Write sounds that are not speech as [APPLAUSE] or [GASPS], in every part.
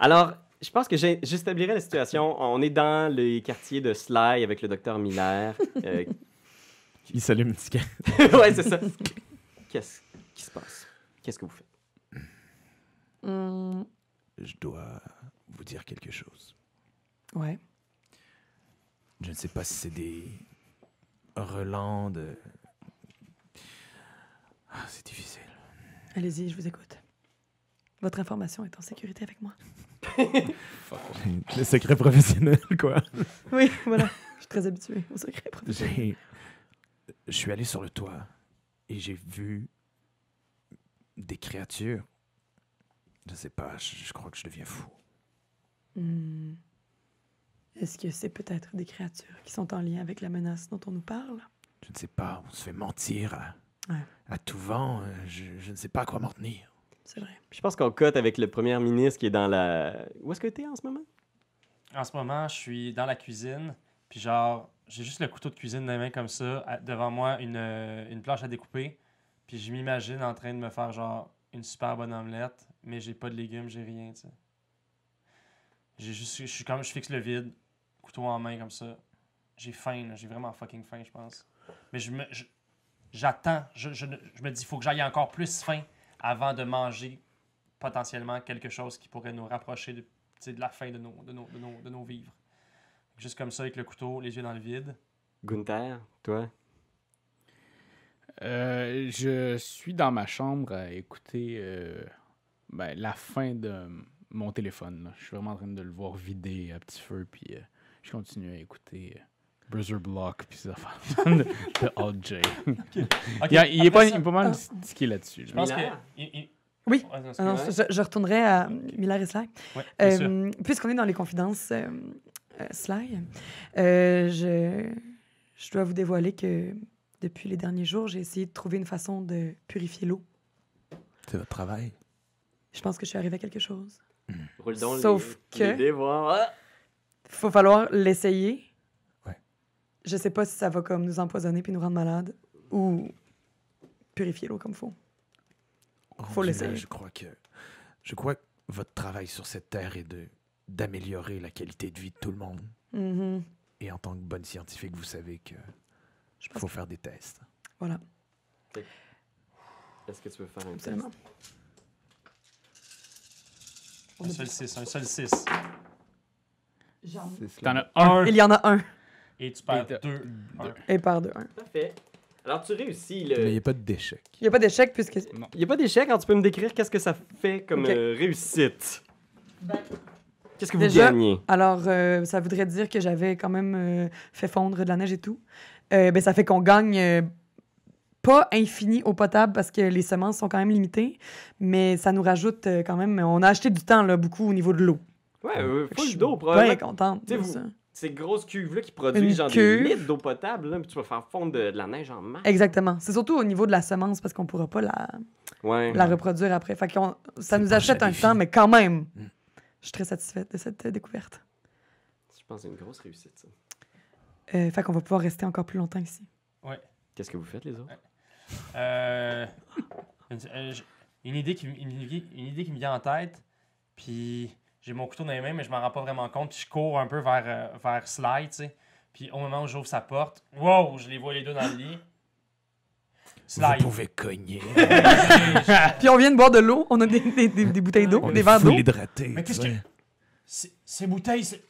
Alors, je pense que j'établirais la situation. On est dans les quartiers de Sly avec le docteur Miller. Euh, [LAUGHS] Il s'allume une ticket. [LAUGHS] ouais, c'est ça. Qu'est-ce qui se passe? Qu'est-ce que vous faites? Hum, Je dois vous dire quelque chose. ouais. Je ne sais pas si c'est des relents de... Ah, c'est difficile. Allez-y, je vous écoute. Votre information est en sécurité avec moi. [LAUGHS] Le secret professionnel, quoi. [LAUGHS] Oui, voilà. Je suis très habituée au secret professionnel. Je suis allé sur le toit et j'ai vu des créatures. Je sais pas, je, je crois que je deviens fou. Hmm. Est-ce que c'est peut-être des créatures qui sont en lien avec la menace dont on nous parle? Je ne sais pas, on se fait mentir à, Ouais. à tout vent. euh, Je, je ne sais pas à quoi m'en tenir. C'est vrai. Je pense qu'on cote avec le premier ministre qui est dans la. Où est-ce que t'es en ce moment? En ce moment, je suis dans la cuisine, puis genre, j'ai juste le couteau de cuisine dans les mains comme ça, à- devant moi, une, euh, une planche à découper, puis je m'imagine en train de me faire genre une super bonne omelette, mais j'ai pas de légumes, j'ai rien, tu sais. J'ai juste, je suis comme, je fixe le vide, couteau en main comme ça. J'ai faim, là, j'ai vraiment fucking faim, je pense. Mais je me, j'attends, je, je, me dis, il faut que j'aille encore plus faim avant de manger potentiellement quelque chose qui pourrait nous rapprocher de, la fin de nos, de, nos, de, nos, de nos vivres. Juste comme ça, avec le couteau, les yeux dans le vide. Gunther, toi? Euh, je suis dans ma chambre à écouter euh, ben, la fin de mon téléphone. là. Je suis vraiment en train de le voir vider à petit feu, puis euh, je continue à écouter euh, Bruiser Block, puis affaires [LAUGHS] de, [LAUGHS] de Odd J. Ok, il, y a- il est pas, après il ça, est pas mal Ah. stické là-dessus. Je pense que. Il- il- Oui. Non, Ah non, je, je retournerai à Miller et Sly. Ouais. Euh, Puisqu'on est dans les confidences, euh, euh, Sly, euh, je, je dois vous dévoiler que depuis les derniers jours, j'ai essayé de trouver une façon de purifier l'eau. C'est votre travail. Je pense que je suis arrivée à quelque chose. Roule donc les- Sauf que- dés, voir. Ah! faut falloir l'essayer. Je sais pas si ça va comme nous empoisonner puis nous rendre malades ou purifier l'eau comme faut. Faut Rendu là, l'essayer. Je crois que je crois que votre travail sur cette terre est de d'améliorer la qualité de vie de tout le monde. Mhm. Et en tant que bonne scientifique, vous savez que Je faut que- faire des tests. Voilà, Est-ce que tu veux faire un test? absolument. Un seul 6, un seul 6. J'en- T'en as un. Il y en a un. Et tu perds Et t'as- 2. Et par deux, un. Parfait. Alors, tu réussis. Mais il n'y Le... a pas d'échec. Il n'y a pas d'échec puisque. Il n'y a pas d'échec. Alors, tu peux me décrire qu'est-ce que ça fait comme Ok. euh, réussite? Qu'est-ce que vous Déjà- gagnez? Alors, euh, ça voudrait dire que j'avais quand même euh, fait fondre de la neige et tout. Euh, ben, ça fait qu'on gagne euh, pas infini au potable parce que les semences sont quand même limitées, mais ça nous rajoute euh, quand même. On a acheté du temps là, beaucoup au niveau de l'eau. Ouais, euh, Fait que je full suis d'eau, bien probablement. contente. Tu sais, de vous- ça. Ces grosses cuves-là qui produisent Une genre cuve. des litres d'eau potable, là, puis tu vas faire fondre de, de la neige en masse. Exactement. C'est surtout au niveau de la semence parce qu'on pourra pas la, Ouais. la reproduire après. Fait qu'on- ça nous pas achète un temps, mais quand même, Mm. je suis très satisfaite de cette euh, découverte. Je pense que c'est une grosse réussite, ça. Euh, fait qu'on va pouvoir rester encore plus longtemps ici. Qu'est-ce que vous faites, les autres? Euh, [LAUGHS] une, euh, j- une idée qui, une, idée- une idée qui me vient en tête, puis j'ai mon couteau dans les mains, mais je m'en rends pas vraiment compte, puis je cours un peu vers, euh, vers Sly, tu sais. Puis au moment où j'ouvre sa porte, wow, je les vois les deux dans le lit. Vous Sly. pouvez cogner. [LAUGHS] Puis on vient de boire de l'eau, on a des, des- des- des bouteilles d'eau, On des est verres d'eau. hydraté. Mais qu'est-ce que- Ces bouteilles, c'est.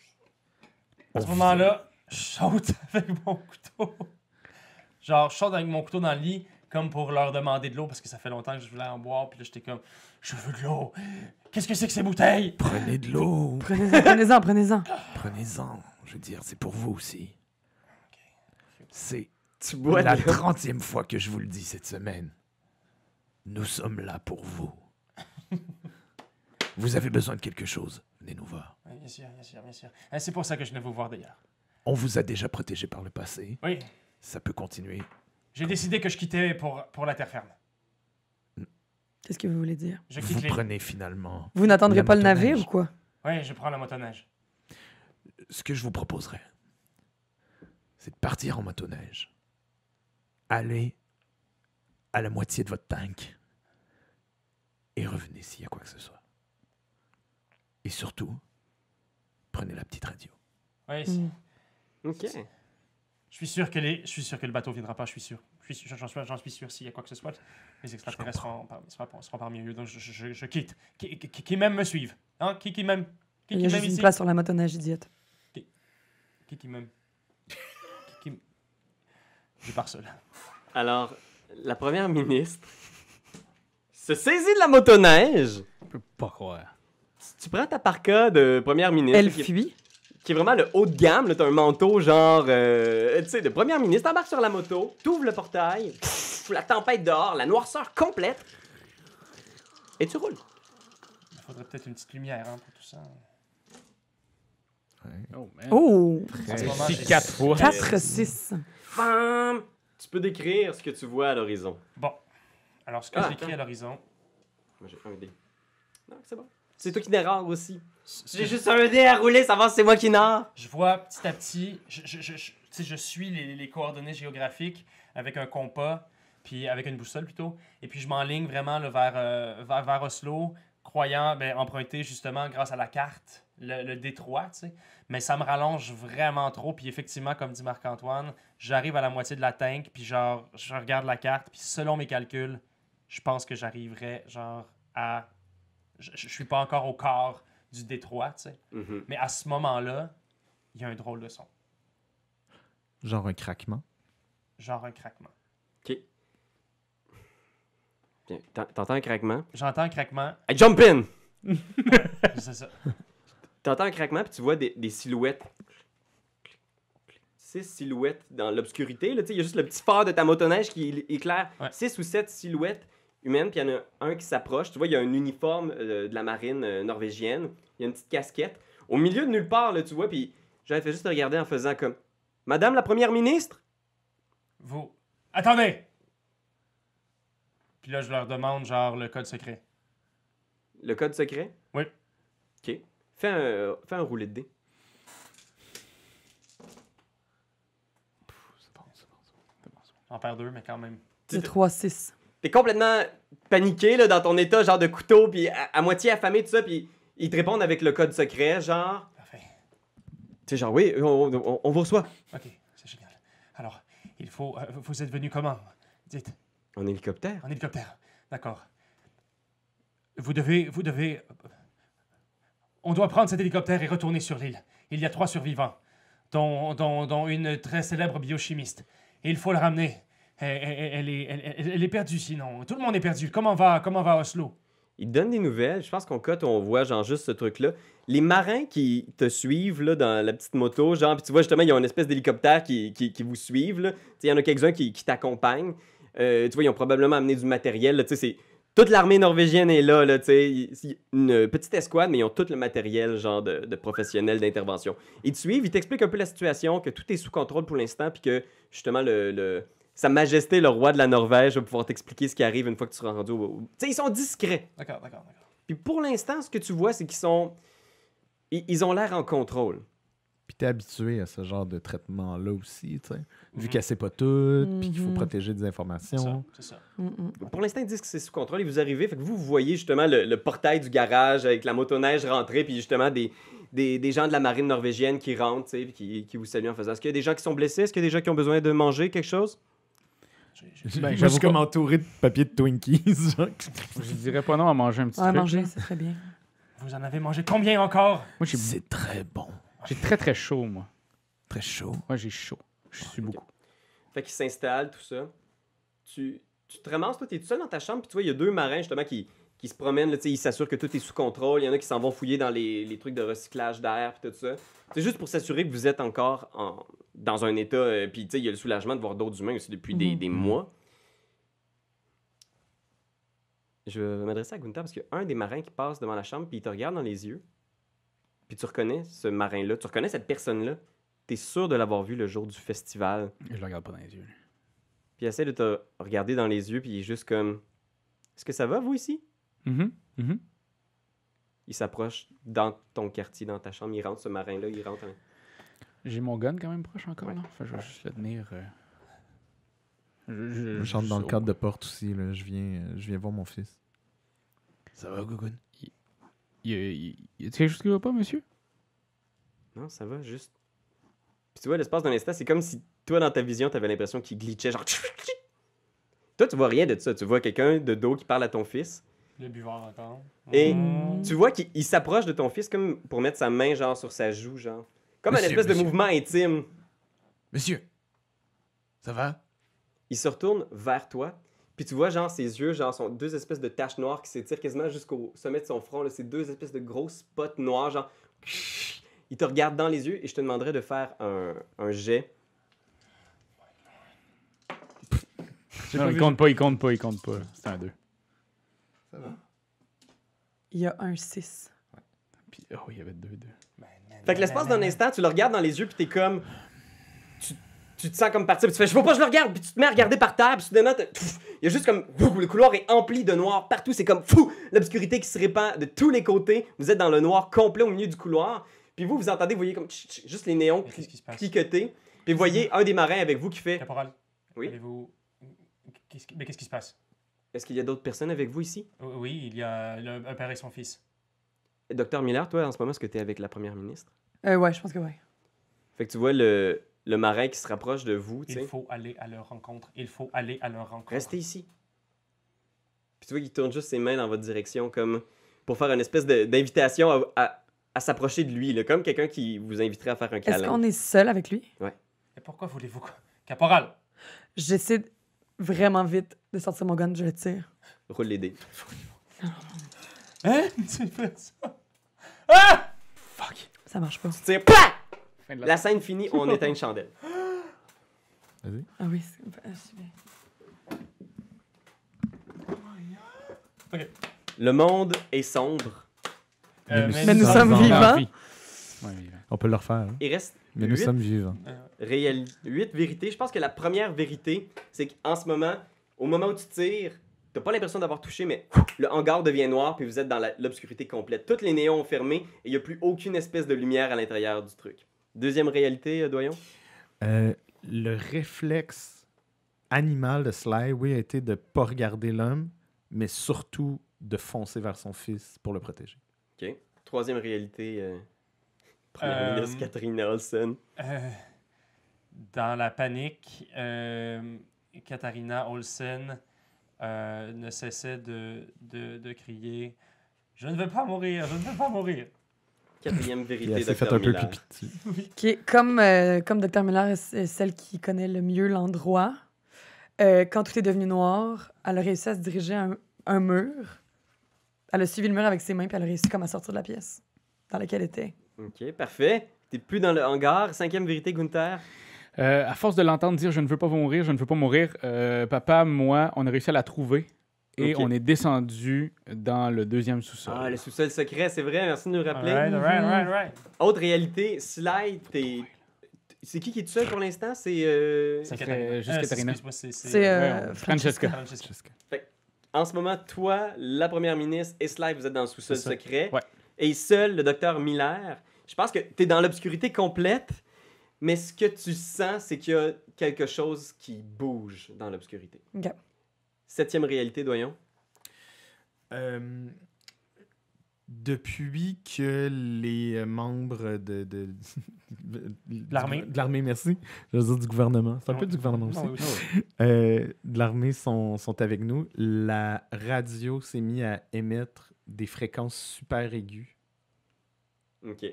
À ce moment-là, je saute [LAUGHS] avec mon couteau. Genre, je saute avec mon couteau dans le lit, comme pour leur demander de l'eau, parce que ça fait longtemps que je voulais en boire, puis là, j'étais comme, je veux de l'eau. Qu'est-ce que c'est que ces bouteilles? Prenez de l'eau. Prenez-en, prenez-en, prenez-en. Prenez-en. Je veux dire, c'est pour vous aussi. C'est Tu bois la trentième fois que je vous le dis cette semaine. Nous sommes là pour vous. Vous avez besoin de quelque chose, venez nous voir. Oui, Bien sûr, bien sûr, bien sûr. Euh, C'est pour ça que je venais vous voir d'ailleurs. On vous a déjà protégé par le passé. Oui, Ça peut continuer. J'ai décidé que je quittais pour, pour la terre ferme. Qu'est-ce que vous voulez dire? Je Vous quitte les... prenez finalement. Vous n'attendrez La pas le motoneige. navire ou quoi? Oui, je prends la motoneige. Ce que je vous proposerais, c'est de partir en motoneige. Allez à la moitié de votre tank et revenez s'il y a quoi que ce soit. Et surtout, prenez la petite radio. Ouais, c'est- Mm. OK. Je suis sûr que les, je suis sûr que le bateau viendra pas. Je suis sûr. Je suis sûr- J'en suis, sûr. S'il y a quoi que ce soit, les extraterrestres seront, seront, seront parmi eux. Donc je, je- je- je quitte. Qui, qui, qui même me suivent Hein Qui qui m'aime Qui Il y qui a juste une place sur la motoneige idiote. Qui qui m'aime Qui qui m- Je pars seul. Alors, la première ministre se saisit de la motoneige. Je peux pas croire. Tu prends ta parka de première ministre, Elle qui, fuit. Qui est vraiment le haut de gamme. là. T'as un manteau genre, euh, tu sais, de première ministre. T'embarques sur la moto, t'ouvres le portail, pff, la tempête dehors, la noirceur complète. Et tu roules. Il faudrait peut-être une petite lumière hein, pour tout ça. Oh, man. Oh! En ce moment, Si j'ai- quatre fois. 4, 6. Fam! Tu peux décrire ce que tu vois à l'horizon. Bon. Alors ce que Ah, j'écris attends. à l'horizon. Moi, j'ai un dé. Non, c'est bon. C'est toi qui narre aussi. J'ai juste un dé à rouler, savoir si c'est moi qui narre. Je vois petit à petit, je, je, je, je- tu sais, je suis les, les coordonnées géographiques avec un compas, puis avec une boussole plutôt, et puis je m'enligne vraiment là, vers, euh, vers, vers Oslo, croyant ben, emprunter justement grâce à la carte le, le détroit, tu sais. Mais ça me rallonge vraiment trop, puis effectivement, comme dit Marc-Antoine, j'arrive à la moitié de la tank, puis genre, je regarde la carte, puis selon mes calculs, je pense que j'arriverai genre à... Je, je suis pas encore au quart du détroit, tu sais. Mhm. Mais à ce moment-là, il y a un drôle de son. Genre un craquement. Genre un craquement. Ok. T'entends un craquement? J'entends un craquement. Hey, jump in! [LAUGHS] C'est ça. T'entends un craquement, puis tu vois des, des silhouettes. Six silhouettes dans l'obscurité. là, tu sais, Il y a juste le petit phare de ta motoneige qui éclaire. Ouais. Six ou sept silhouettes humaines, puis il y en a un qui s'approche. Tu vois, il y a un uniforme euh, de la marine euh, norvégienne. Il y a une petite casquette. Au milieu de nulle part, là, tu vois, puis j'avais fait juste regarder en faisant comme Madame la première ministre? Vous. Attendez! Puis là, je leur demande, genre, le code secret. Le code secret? Oui. Ok. Fais un, fais un roulé de dés. J'en perds deux, mais quand même. C'est 3, 6. T'es complètement paniqué là, dans ton état, genre de couteau, puis à, à moitié affamé, tout ça, puis ils te répondent avec le code secret, genre. Parfait. Tu genre, oui, on, on- on vous reçoit. Ok, c'est génial. Alors, il faut. euh, vous êtes venu comment? Dites, En hélicoptère. en hélicoptère. D'accord. Vous devez. Vous devez. On doit prendre cet hélicoptère et retourner sur l'île. Il y a trois survivants, dont, dont, dont une très célèbre biochimiste. Et il faut la ramener. Elle, est, elle- est perdue sinon. Tout le monde est perdu. Comment va, comment va Oslo? Ils te donnent des nouvelles. Je pense qu'on cote, on voit genre juste ce truc-là. Les marins qui te suivent là, dans la petite moto, genre, puis tu vois justement, ils ont une espèce d'hélicoptère qui, qui, qui vous suivent. Il y en a quelques-uns qui, t'accompagnent. Euh, tu vois, ils ont probablement amené du matériel. Toute l'armée norvégienne est là, là. Il- il- Une petite escouade, mais ils ont tout le matériel, genre, de, professionnels d'intervention. Ils te suivent, ils t'expliquent un peu la situation, que tout est sous contrôle pour l'instant, puis que, justement, le- Sa Majesté, le roi de la Norvège, va pouvoir t'expliquer ce qui arrive une fois que tu seras rendu au... Tu sais, ils sont discrets. D'accord, d'accord, d'accord. Puis pour l'instant, ce que tu vois, c'est qu'ils sont. Ils, ils ont l'air en contrôle. Puis t'es habitué à ce genre de traitement-là aussi, tu sais. Vu Mhm. qu'elle sait pas tout, puis qu'il faut Mhm. protéger des C'est ça, informations. c'est ça. Mm, mm. Pour l'instant, ils disent que c'est sous contrôle et vous arrivez. Fait que vous, vous voyez justement le, le portail du garage avec la motoneige rentrée, puis justement des, des, des gens de la marine norvégienne qui rentrent, tu sais, puis qui, qui vous saluent en faisant. Est-ce qu'il y a des gens qui sont blessés? Est-ce qu'il y a des gens qui ont besoin de manger quelque chose? Ben, je suis pas- comme entouré de papier de Twinkies. [LAUGHS] Je dirais pas non à manger un petit Ouais, truc. manger, c'est très bien. Vous en avez mangé combien encore? Moi, j'ai C'est très bon. j'ai très très chaud, moi. Très chaud. Moi, j'ai chaud. Je suis beaucoup. Fait qu'ils s'installent, tout ça. Tu, tu te ramasses, toi, t'es tout seul dans ta chambre, puis tu vois, il y a deux marins justement qui, qui se promènent, là, ils s'assurent que tout est sous contrôle. Il y en a qui s'en vont fouiller dans les, les trucs de recyclage d'air, puis tout ça. C'est juste pour s'assurer que vous êtes encore en- dans un état. euh, puis, tu sais, il y a le soulagement de voir d'autres humains aussi depuis des, Mhm. des mois. Je vais m'adresser à Gunther parce qu'il y a un des marins qui passe devant la chambre, puis il te regarde dans les yeux. Puis tu reconnais ce marin-là, tu reconnais cette personne-là. T'es sûr de l'avoir vu le jour du festival. Je le regarde pas dans les yeux. Puis il essaie de te regarder dans les yeux, puis il est juste comme Est-ce que ça va, vous ici? Mhm, mhm. Il s'approche dans ton quartier, dans ta chambre, il rentre, ce marin-là, il rentre. J'ai mon gun quand même proche encore, Ouais. là. Fait que je vais juste le tenir. euh, Je, je- Je rentre dans le cadre de porte aussi. Là. Je, viens, euh, je viens voir mon fils. Ça va, Gougoun? Y a, y- y a quelque chose qui va pas, monsieur? Non, ça va, juste. Puis tu vois, l'espace d'un instant, c'est comme si toi, dans ta vision, t'avais l'impression qu'il glitchait, genre. [LAUGHS] Toi, tu vois rien de ça. Tu vois quelqu'un de dos qui parle à ton fils. Le buveur encore. Et Mm. tu vois qu'il il s'approche de ton fils comme pour mettre sa main, genre, sur sa joue, genre. Comme un Monsieur, espèce de mouvement intime. Monsieur, ça va? Il se retourne vers toi. Puis tu vois, genre, ses yeux, genre, sont deux espèces de taches noires qui s'étirent quasiment jusqu'au sommet de son front. Là. C'est deux espèces de grosses spots noirs, genre. Il te regarde dans les yeux et je te demanderais de faire un, un jet. Non, il compte pas, il compte pas, il compte pas. C'est un 2. Il y a un 6. Puis, oh, il y avait 2, 2. Ben, Fait que l'espace d'un instant, tu le regardes dans les yeux, puis t'es comme. Tu, tu te sens comme partir, puis tu fais, je veux pas, que je le regarde, puis tu te mets à regarder par terre, puis soudainement, il y a juste comme. le couloir est empli de noir partout, c'est comme fou, l'obscurité qui se répand de tous les côtés. Vous êtes dans le noir complet au milieu du couloir, puis vous, vous entendez, vous voyez comme tch, tch, juste les néons qui cliqueter, puis vous voyez un des marins avec vous qui fait. Caporal. Oui? Allez-vous. Qui- Mais qu'est-ce qui se passe? Est-ce qu'il y a d'autres personnes avec vous ici? Oui, il y a le- un père et son fils. Docteur Miller, toi, en ce moment, est-ce que t'es avec la première ministre? Euh, ouais, je pense que ouais. Fait que tu vois le, le marin qui se rapproche de vous, tu Il faut aller à leur rencontre. Il faut aller à leur rencontre. Restez ici. Puis tu vois qu'il tourne juste ses mains dans votre direction comme pour faire une espèce de- d'invitation à, à- à s'approcher de lui, là, comme quelqu'un qui vous inviterait à faire un Est-ce câlin. qu'on est seul avec lui? Mais pourquoi voulez-vous. quoi? Caporal! J'essaie vraiment vite de sortir mon gun, je le tire. Roule les dés. Hein? [LAUGHS] Tu fais ça? Ah! Ça marche pas. Tu tires, PAH! Fin de la... La scène finie, on éteint une chandelle. [GASPS] Vas-y. Ah oui, c'est c'est bien. Le monde est sombre. Euh, Mais nous sommes vivants. Ouais. On peut le refaire. hein. Il reste Mais nous sommes vivants. réali- huit vérités. Je pense que la première vérité, c'est qu'en ce moment, au moment où tu tires, t'as pas l'impression d'avoir touché, mais le hangar devient noir, puis vous êtes dans l'obscurité complète. Toutes les néons ont fermé, et il n'y a plus aucune espèce de lumière à l'intérieur du truc. Deuxième réalité, euh, Doyon? Euh, le réflexe animal de Sly, oui, a été de pas regarder l'homme, mais surtout de foncer vers son fils pour le protéger. OK. Troisième réalité, euh, [LAUGHS] première Euh, ministre Catherine Olsen. Euh, dans la panique, euh, Katharina Olsen euh, ne cessait de, de, de crier Je ne veux pas mourir, je ne veux pas mourir. Quatrième vérité, elle s'est fait Dr. un peu Miller. pipi. Qui est comme, euh, comme Dr. Miller, c'est celle qui connaît le mieux l'endroit. Euh, quand tout est devenu noir, elle a réussi à se diriger à un, un mur. Elle a suivi le mur avec ses mains, puis elle a réussi comme à sortir de la pièce dans laquelle elle était. OK, parfait. T'es plus dans le hangar. Cinquième vérité, Gunther. Euh, à force de l'entendre dire je ne veux pas mourir, je ne veux pas mourir, euh, papa, moi, on a réussi à la trouver et on est descendu dans le deuxième sous-sol. Ah, le sous-sol secret, c'est vrai. Merci de nous rappeler. Alright, alright, alright, alright. Autre réalité, Sly, t'es... C'est qui qui est tout seul pour l'instant? C'est... euh, C'est juste Euh, c'est- c'est- C'est euh, Francesca. Francesca. En ce moment, toi, la première ministre et Sly, vous êtes dans le sous-sol secret. Ouais. Et seul le docteur Miller. Je pense que t'es dans l'obscurité complète, mais ce que tu sens, c'est qu'il y a quelque chose qui bouge dans l'obscurité. OK. Septième réalité, doyon. Euh, depuis que les membres de, de, de L'armée. de l'armée, merci, je veux dire du gouvernement, c'est un peu du gouvernement aussi, Non, oui, oui. Euh, de l'armée sont, sont avec nous. La radio s'est mise à émettre des fréquences super aiguës. OK.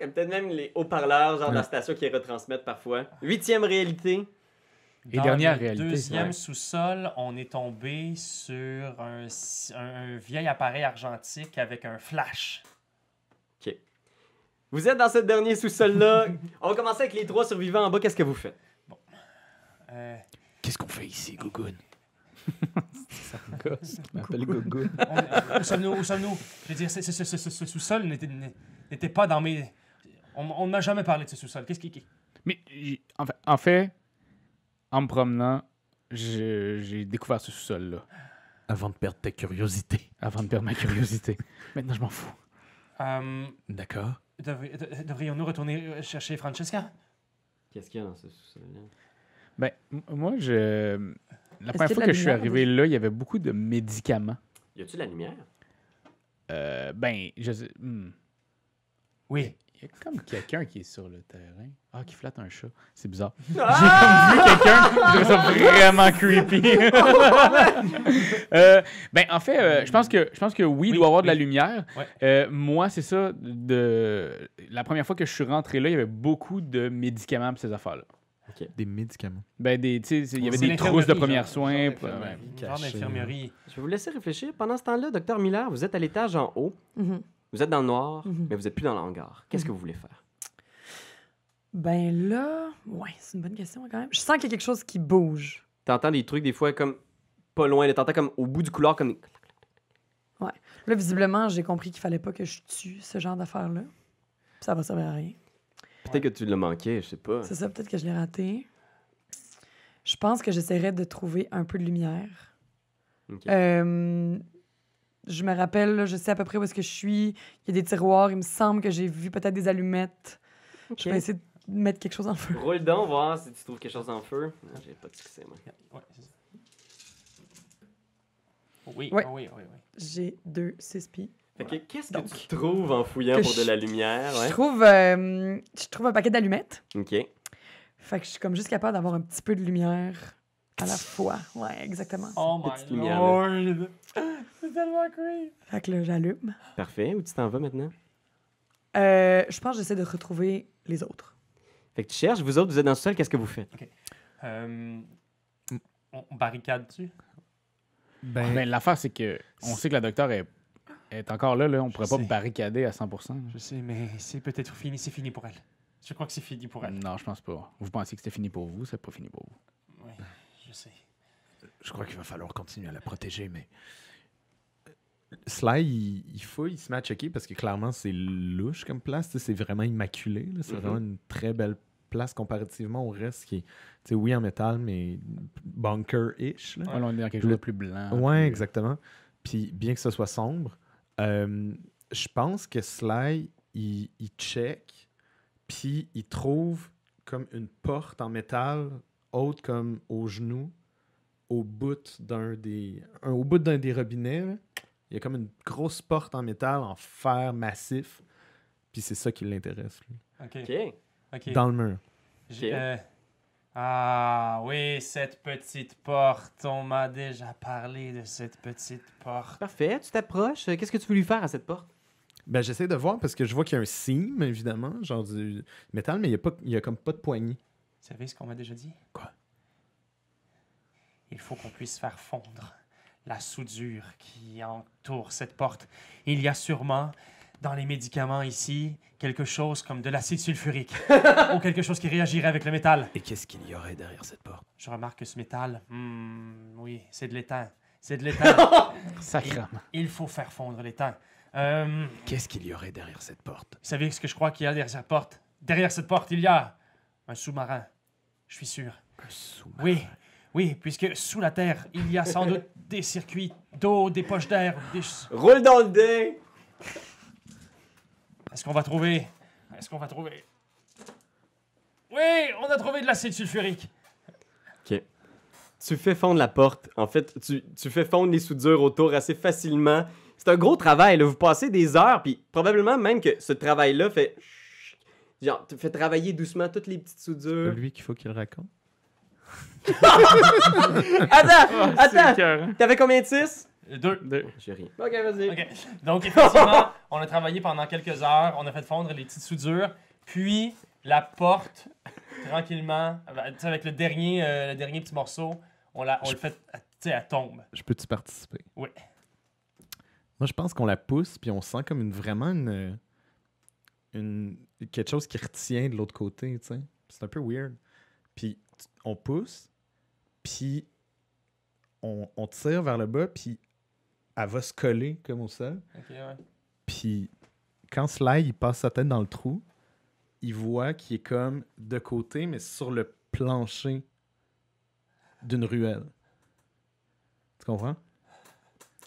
Comme peut-être même les haut-parleurs, genre de la station qui retransmettent parfois. Huitième réalité. Et Dans dernière le réalité. deuxième ouais. sous-sol, on est tombé sur un, un- un vieil appareil argentique avec un flash. Vous êtes dans ce dernier sous-sol-là. [LAUGHS] On va commencer avec les trois survivants en bas. Qu'est-ce que vous faites? Euh, Qu'est-ce qu'on fait ici, Gougoun? [LAUGHS] Ça me gosse. Je m'appelle Gougoun. où sommes-nous? Où sommes-nous? Je veux dire, ce, ce- ce- ce- ce sous-sol n'était pas dans mes... On, m'a jamais parlé de ce sous-sol. Qu'est-ce qui... qui- Mais j- en fait, en, fait, en me promenant, j'ai découvert ce sous-sol-là Avant de perdre ta curiosité. avant de perdre ma curiosité. [LAUGHS] Maintenant, je m'en fous. Euh, D'accord. devri- de- Devrions-nous retourner euh, chercher Francesca? Qu'est-ce qu'il y a dans ce sous-sol-là? Ben, moi, je... La première fois la que je suis arrivé là, il y avait beaucoup de médicaments. Y a-tu de la lumière? Euh, ben, je sais. hmm. Oui. Il y a comme quelqu'un qui est sur le terrain. Ah, qui flatte un chat. C'est bizarre. Ah! [LAUGHS] J'ai comme vu quelqu'un, je trouve ça vraiment creepy. [LAUGHS] Euh, ben, en fait, euh, je pense que je pense que oui, il Oui, doit y avoir de la lumière. Ouais. Euh, moi, c'est ça. De la première fois que je suis rentré là, il y avait beaucoup de médicaments pour ces affaires-là. Des médicaments. Ben, des, tu sais, il y avait des trousses de premiers soins. genre d'infirmerie. Je vais vous laisser réfléchir. Pendant ce temps-là, docteur Miller, vous êtes à l'étage en haut. Mhm. Vous êtes dans le noir, Mhm. mais vous êtes plus dans le hangar. Qu'est-ce que vous voulez faire? Ben là, ouais, c'est une bonne question quand même. Je sens qu'il y a quelque chose qui bouge. T'entends des trucs des fois comme pas loin. T'entends comme au bout du couloir comme. Là, visiblement, j'ai compris qu'il fallait pas que je tue ce genre d'affaires-là. Ça va servir à rien. Peut-être que tu l'as manqué, je sais pas. C'est ça, peut-être que je l'ai raté. Je pense que j'essaierai de trouver un peu de lumière. Ok. Euh, je me rappelle, là, je sais à peu près où est-ce que je suis. Il y a des tiroirs. Il me semble que j'ai vu peut-être des allumettes. Je vais essayer de mettre quelque chose en feu. Roule donc, voir si tu trouves quelque chose en feu. Ah, J'ai pas de succès, moi. Ouais, c'est ça. Oui, Ouais. oh oui, oui, oui. J'ai deux, six pieds. Qu'est-ce que Donc, tu trouves en fouillant pour de la lumière? Je trouve, euh, je trouve un paquet d'allumettes. Ok. Fait que je suis comme juste capable d'avoir un petit peu de lumière à la fois. Ouais, exactement. Oh Petite my lumière, lord! [LAUGHS] C'est tellement creepy! Fait que là, j'allume. Parfait. Où tu t'en vas maintenant? Euh, je pense que j'essaie de retrouver les autres. Fait que tu cherches, vous autres, vous êtes dans le sol, qu'est-ce que vous faites? Euh, on on barricade dessus? Ben, Ben, l'affaire, c'est que on sait que la docteure est, est encore là, là. On pourrait pas barricader à 100%. Je sais, mais c'est peut-être fini. C'est fini pour elle. Je crois que c'est fini pour elle. Non, je pense pas. Vous pensiez que c'était fini pour vous, c'est pas fini pour vous. Oui, je sais. je crois qu'il va falloir continuer à la protéger, mais. Sly, il, il fouille, il se met à checker parce que clairement, c'est louche comme place. C'est vraiment immaculé. C'est Mhm. vraiment une très belle place comparativement au reste qui est, tu sais, oui, en métal, mais bunker-ish. Ouais, on est dans quelque chose de plus blanc. Ouais, plus- exactement. Puis bien que ce soit sombre, euh, je pense que Sly, il, il check, puis il trouve comme une porte en métal haute comme au genou, au bout d'un des, un- au bout d'un des robinets. là. Il y a comme une grosse porte en métal en fer massif. Puis c'est ça qui l'intéresse, lui. Ok. Dans le mur. Euh, Ah oui, cette petite porte. On m'a déjà parlé de cette petite porte. Parfait. Tu t'approches. Qu'est-ce que tu veux lui faire à cette porte? Ben, j'essaie de voir parce que je vois qu'il y a un seam, évidemment, genre du métal, mais il y a, pas, il y a comme pas de poignée. Vous savez ce qu'on m'a déjà dit? Quoi? Il faut qu'on puisse faire fondre la soudure qui entoure cette porte. Il y a sûrement dans les médicaments ici quelque chose comme de l'acide sulfurique [LAUGHS] ou quelque chose qui réagirait avec le métal. Et qu'est-ce qu'il y aurait derrière cette porte? Je remarque que ce métal, hmm, oui, c'est de l'étain. C'est de [LAUGHS] l'étain. Sacrément. Il faut faire fondre l'étain. Euh, Qu'est-ce qu'il y aurait derrière cette porte? Vous savez ce que je crois qu'il y a derrière cette porte? Derrière cette porte, il y a un sous-marin. Je suis sûr. Oui, oui, puisque sous la terre, il y a sans doute [LAUGHS] des circuits d'eau, des poches d'air, des... Roule dans le dé! Est-ce qu'on va trouver... Est-ce qu'on va trouver... Oui, on a trouvé de l'acide sulfurique. Ok. Tu fais fondre la porte. En fait, tu, tu fais fondre les soudures autour assez facilement. C'est un gros travail. Là. Vous passez des heures, puis probablement même que ce travail-là fait. Genre, tu fais travailler doucement toutes les petites C'est soudures. lui qu'il faut qu'il raconte. [LAUGHS] Attends! Attends! Attends! T'avais combien de 6? Deux. J'ai rien. Ok, vas-y. OK. Donc, effectivement, [LAUGHS] on a travaillé pendant quelques heures. On a fait fondre les petites soudures. Puis, la porte, tranquillement, avec le dernier, euh, le dernier petit morceau, on, l'a, on le fait, tu sais, elle tombe. Je peux-tu participer? Oui. Moi, je pense qu'on la pousse, puis on sent comme une, vraiment une, une- quelque chose qui retient de l'autre côté, tu sais. C'est un peu weird. Puis on pousse, puis on, on tire vers le bas, puis elle va se coller comme au sol. Ouais. Puis quand Sly il passe sa tête dans le trou, il voit qu'il est comme de côté, mais sur le plancher d'une ruelle. Tu comprends?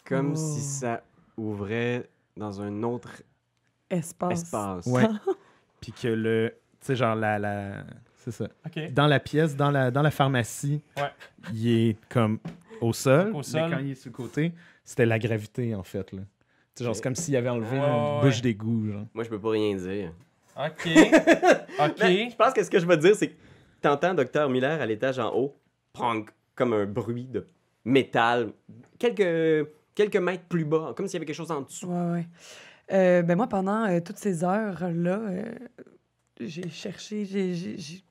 Comme Oh. si ça ouvrait dans un autre Espace. espace. Ouais. [LAUGHS] Puis que le. Tu sais, genre la. la c'est ça. Dans la pièce, dans la, dans la pharmacie, Ouais. il est comme au sol. Au mais sol. quand il est sur le côté, c'était la gravité, en fait. Là. C'est genre, c'est comme s'il avait enlevé Ouais, une ouais, bouche ouais. d'égout, genre. Moi, je peux pas rien dire. Ok. [LAUGHS] Mais ok. je pense que ce que je veux dire, c'est que t'entends Dr. Miller à l'étage en haut, pronk, comme un bruit de métal, quelques, quelques mètres plus bas, comme s'il y avait quelque chose en dessous. Ouais, ouais. Euh, ben moi, pendant euh, toutes ces heures-là, euh, j'ai cherché, j'ai... j'ai- j'ai-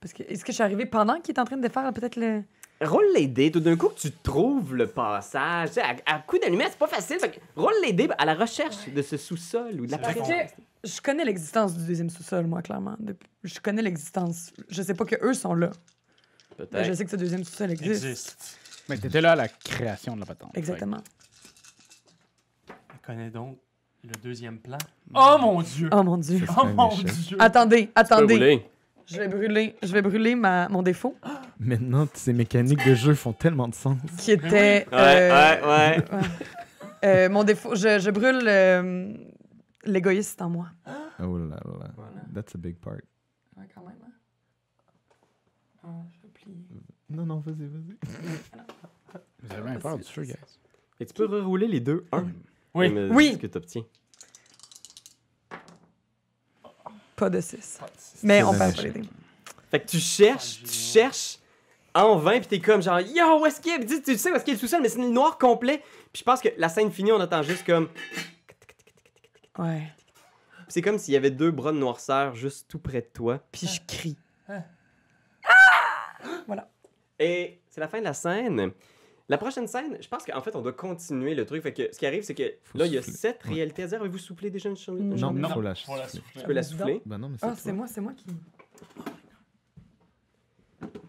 Parce que, est-ce que je suis arrivée pendant qu'il est en train de faire peut-être le... Roule les dés, tout d'un coup que tu trouves le passage. Tu sais, à, à coup d'allumette, c'est pas facile. Fait que roule les dés à la recherche de ce sous-sol ou de la partie. Parce que je connais l'existence du deuxième sous-sol, moi, clairement. Depuis- Je connais l'existence. Je sais pas que eux sont là. Mais je Peut-être. sais que ce deuxième sous-sol existe. Existe. Mais t'étais là à la création de la patente. Exactement. On connaît donc le deuxième plan. Oh mon dieu! Oh mon dieu. Oh un mon dieu! Attendez, attendez. Je vais brûler, je vais brûler ma, mon défaut, Maintenant, ces mécaniques de jeu font tellement de sens. qui était. Ouais, euh, ouais, ouais. euh, mon défaut, je, je brûle euh, l'égoïste en moi. Oh là là. That's a big part. Ouais, quand même. hein. Ah, je vais plier. Non, non, vas-y, vas-y. [LAUGHS] Vous avez bien peur du feu, guys. Et tu peux rerouler les deux, un. Oui. Et me Oui. Ce que t'obtiens. Pas de 6. Mais on perd pas les dés. Fait que tu cherches, tu cherches en vain, puis t'es comme genre, yo, où est-ce qu'il est? Puis tu, tu sais où est-ce qu'il est le sous-sol, mais c'est le noir complet. Puis je pense que la scène finie, on entend juste comme. Ouais. C'est comme s'il y avait deux bras de noirceur juste tout près de toi. Puis je crie. Et c'est la fin de la scène. La prochaine scène, je pense qu'en fait, on doit continuer le truc. Fait que ce qui arrive, c'est que Faut là, il y a sept Ouais. réalités à dire. Avez-vous soufflé déjà une chambre? Non. Non, Non, faut la la souffler. Tu peux la souffler? Ben non, mais c'est Ah, c'est moi, c'est moi qui.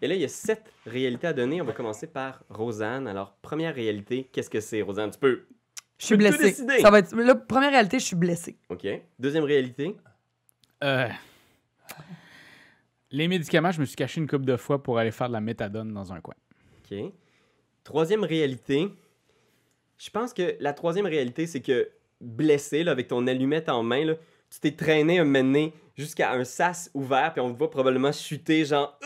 Et là, il y a sept réalités à donner. On va commencer par Rosanne. Alors, première réalité, qu'est-ce que c'est, Rosanne? Tu peux. Je suis blessée. Ça va être. Là, première réalité, je suis blessée. OK. Deuxième réalité. Euh, Les médicaments, je me suis caché une couple de fois pour aller faire de la méthadone dans un coin. OK. Troisième réalité. Je pense que la troisième réalité, c'est que blessé, avec ton allumette en main, tu t'es traîné un mené jusqu'à un sas ouvert, puis on te probablement chuter, genre,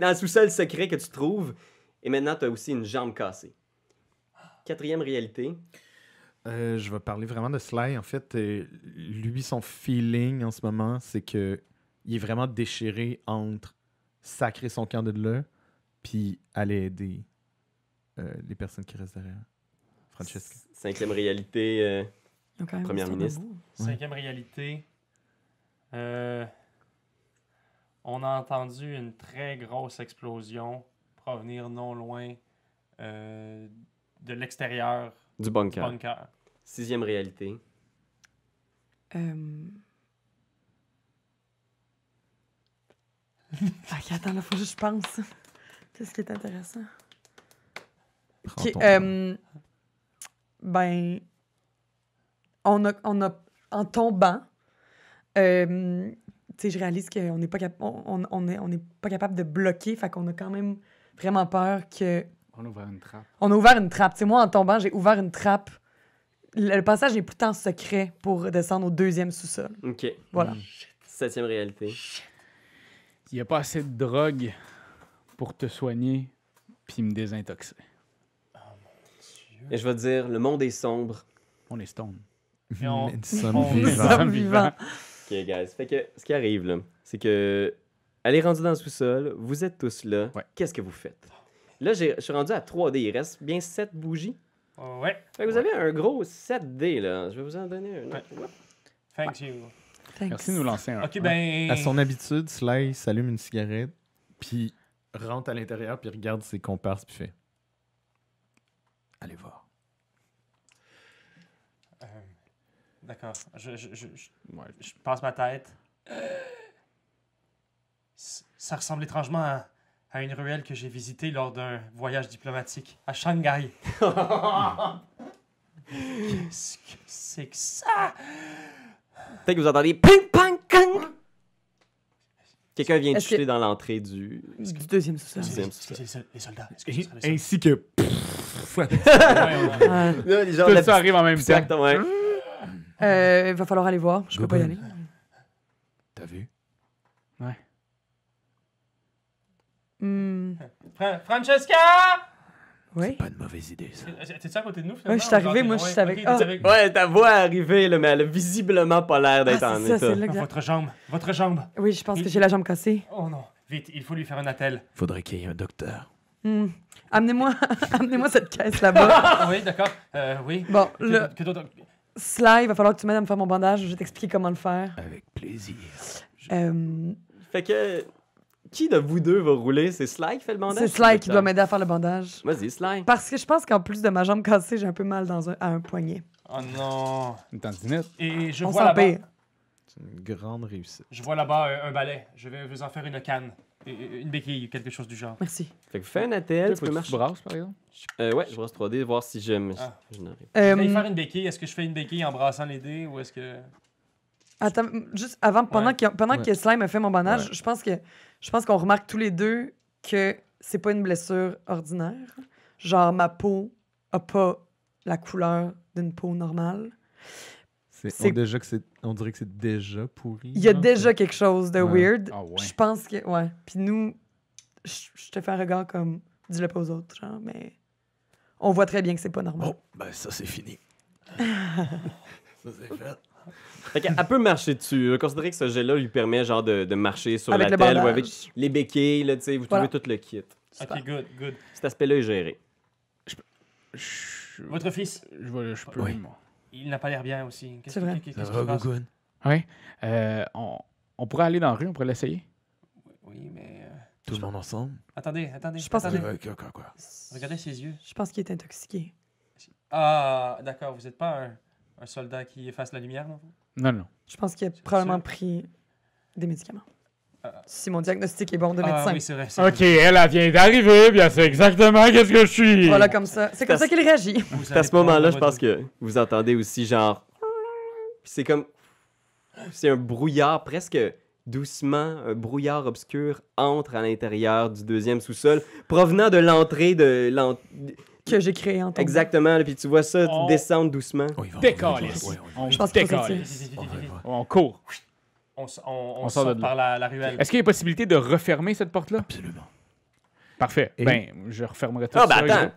dans le sous-sol secret que tu trouves. Et maintenant, tu as aussi une jambe cassée. Quatrième réalité. Euh, je vais parler vraiment de Sly. En fait, euh, lui, son feeling en ce moment, c'est que il est vraiment déchiré entre sacrer son camp de là, puis aller aider les personnes qui restent derrière. Francesca. Cinquième réalité. euh, Première ministre. Cinquième réalité. Euh, on a entendu une très grosse explosion provenir non loin euh, de l'extérieur du du bunker. bunker. Sixième réalité. Euh... [LAUGHS] Ok, attends, là, faut juste que je pense. [LAUGHS] Qu'est-ce qui est intéressant? Prends Ok, ton euh, ben, on a, on a, en tombant, euh, tu sais, je réalise qu'on n'est pas, cap- on, on, est, on n'est pas capable de bloquer, fait qu'on a quand même vraiment peur que... On a ouvert une trappe. On a ouvert une trappe. Tu sais, moi, en tombant, j'ai ouvert une trappe. Le, le passage est pourtant secret pour descendre au deuxième sous-sol. OK. Voilà. Septième réalité. Il n'y a pas assez de drogue pour te soigner puis me désintoxer. Et je vais te dire, le monde est sombre. On est stone. Et on- Mais [LAUGHS] nous sommes on- Nous vivants. sommes vivants. OK, guys. Fait que ce qui arrive, là, c'est que elle est rendue dans le sous-sol, vous êtes tous là. Ouais. Qu'est-ce que vous faites? Là, j'ai- je suis rendu à 3D. Il reste bien 7 bougies. Ouais, Fait que vous avez un gros 7D, là. Je vais vous en donner un autre. Ouais. thank you. Thanks. Merci de nous lancer un. Ok, ben. À son habitude, Sly s'allume une cigarette, puis rentre à l'intérieur, puis regarde ses comparses, puis fait Allez voir. Euh, D'accord. Je, je, je, je- Ouais. je passe ma tête. Ça ressemble étrangement à, à une ruelle que j'ai visitée lors d'un voyage diplomatique à Shanghai. [LAUGHS] Qu'est-ce que c'est que ça? Peut-être que vous entendez ping, kang. Quelqu'un vient de que- chuter dans l'entrée du. Du deuxième sous-sol. Les sol- les soldats? Ainsi que. [LAUGHS] Ouais, ouais. Ouais. Tout la ça arrive en même temps. Exactement, ouais. Euh, il va falloir aller voir. Je peux pas y aller. T'as vu? Hmm. Fra- Francesca! Oui. Pas une mauvaise idée, ça. T'es-tu à côté de nous, finalement? Ouais, je suis arrivé, moi, je suis avec- Ah. avec- Ouais, ta voix est arrivée, là, mais elle a visiblement pas l'air Ah, d'être c'est en ça, état. c'est là que... Votre jambe, votre jambe. Oui, je pense que j'ai la jambe cassée. Oh non, vite, il faut lui faire un attel. Faudrait qu'il y ait un docteur. Hmm. Amenez-moi [LAUGHS] amenez cette caisse là-bas. Ah [LAUGHS] oui, d'accord. Euh, oui. Bon, Que- le que Sly, il va falloir que tu m'aides à me faire mon bandage. Je vais t'expliquer comment le faire. Avec plaisir. Euh, Fait que. Qui de vous deux va rouler? C'est Sly qui fait le bandage? C'est Sly qui doit m'aider à faire le bandage. Vas-y, Sly. Parce que je pense qu'en plus de ma jambe cassée, j'ai un peu mal dans un, à un poignet. Oh non. Une tendinite. Et je On vois s'en là-bas. C'est une grande réussite. Je vois là-bas un, un balai. Je vais vous en faire une canne. Et- et- Une béquille, quelque chose du genre. Merci. Fait que fais un ATL, tu peux marcher. brasses, par exemple? Euh, ouais, je brosse 3D, voir si j'aime. Ah. Je n'arrive. Je vais y Euh, faire une béquille. Est-ce que je fais une béquille en brassant les dés ou est-ce que. attends, juste avant, pendant, Ouais. que, pendant Ouais. que Sly me fait mon bandage, Ouais. je pense que je pense qu'on remarque tous les deux que c'est pas une blessure ordinaire. Genre, ma peau a pas la couleur d'une peau normale. C'est, C'est- on, déjà que c'est, on dirait que c'est déjà pourri. Il y a déjà quelque chose de Ouais. weird. Ah ouais. Je pense que. Ouais. Puis nous, je je te fais un regard comme. Dis-le pas aux autres, genre, mais. On voit très bien que c'est pas normal. Oh, ben ça, c'est fini. [LAUGHS] ça, c'est fait. Fait qu'elle elle peut marcher dessus. Considérez que ce jet-là lui permet genre de, de marcher sur avec la le telle bandage. ou avec les béquilles, là, tu sais, vous Voilà. trouvez tout le kit. Super. Ok, good, good. Cet aspect-là est géré. Je, Votre fils, je, vais- je peux. Oui. moi. il n'a pas l'air bien aussi. Qu'est-ce C'est vrai. qu'est-ce Ça qui va, se passe? Gougoun? Ouais. Euh, on, on pourrait aller dans la rue, on pourrait l'essayer. Oui, mais. euh, Tout le monde ensemble? Attendez, attendez. Je pense attendez. que- Ouais, quoi, quoi, quoi? Regardez ses yeux. Je pense qu'il est intoxiqué. Ah, d'accord, vous n'êtes pas un, un soldat qui efface la lumière, non? Non, non. Je pense qu'il a probablement sûr? pris des médicaments. Ah. Si mon diagnostic est bon de Ah, médecin. oui, c'est vrai. c'est Ok, vrai. elle, elle vient d'arriver, bien c'est exactement qu'est-ce que je suis. Voilà, comme ça. C'est comme ça qu'il réagit. À ce moment-là, je pense que vous entendez aussi genre. Puis c'est comme. C'est un brouillard presque doucement, un brouillard obscur entre à l'intérieur du deuxième sous-sol, provenant de l'entrée de. Que j'ai créé en tombant. Exactement, là, puis tu vois ça On- descendre doucement. Oh, il va- Décalisse. Ouais, ouais, On Je pense décalisse. vite, vite. On court. On, s- on, on On sort sort de là. par la, la ruelle. Est-ce qu'il y a possibilité de refermer cette porte-là? Absolument. Parfait. Et- Ben, je refermerai tout Ah, ben ça. attends!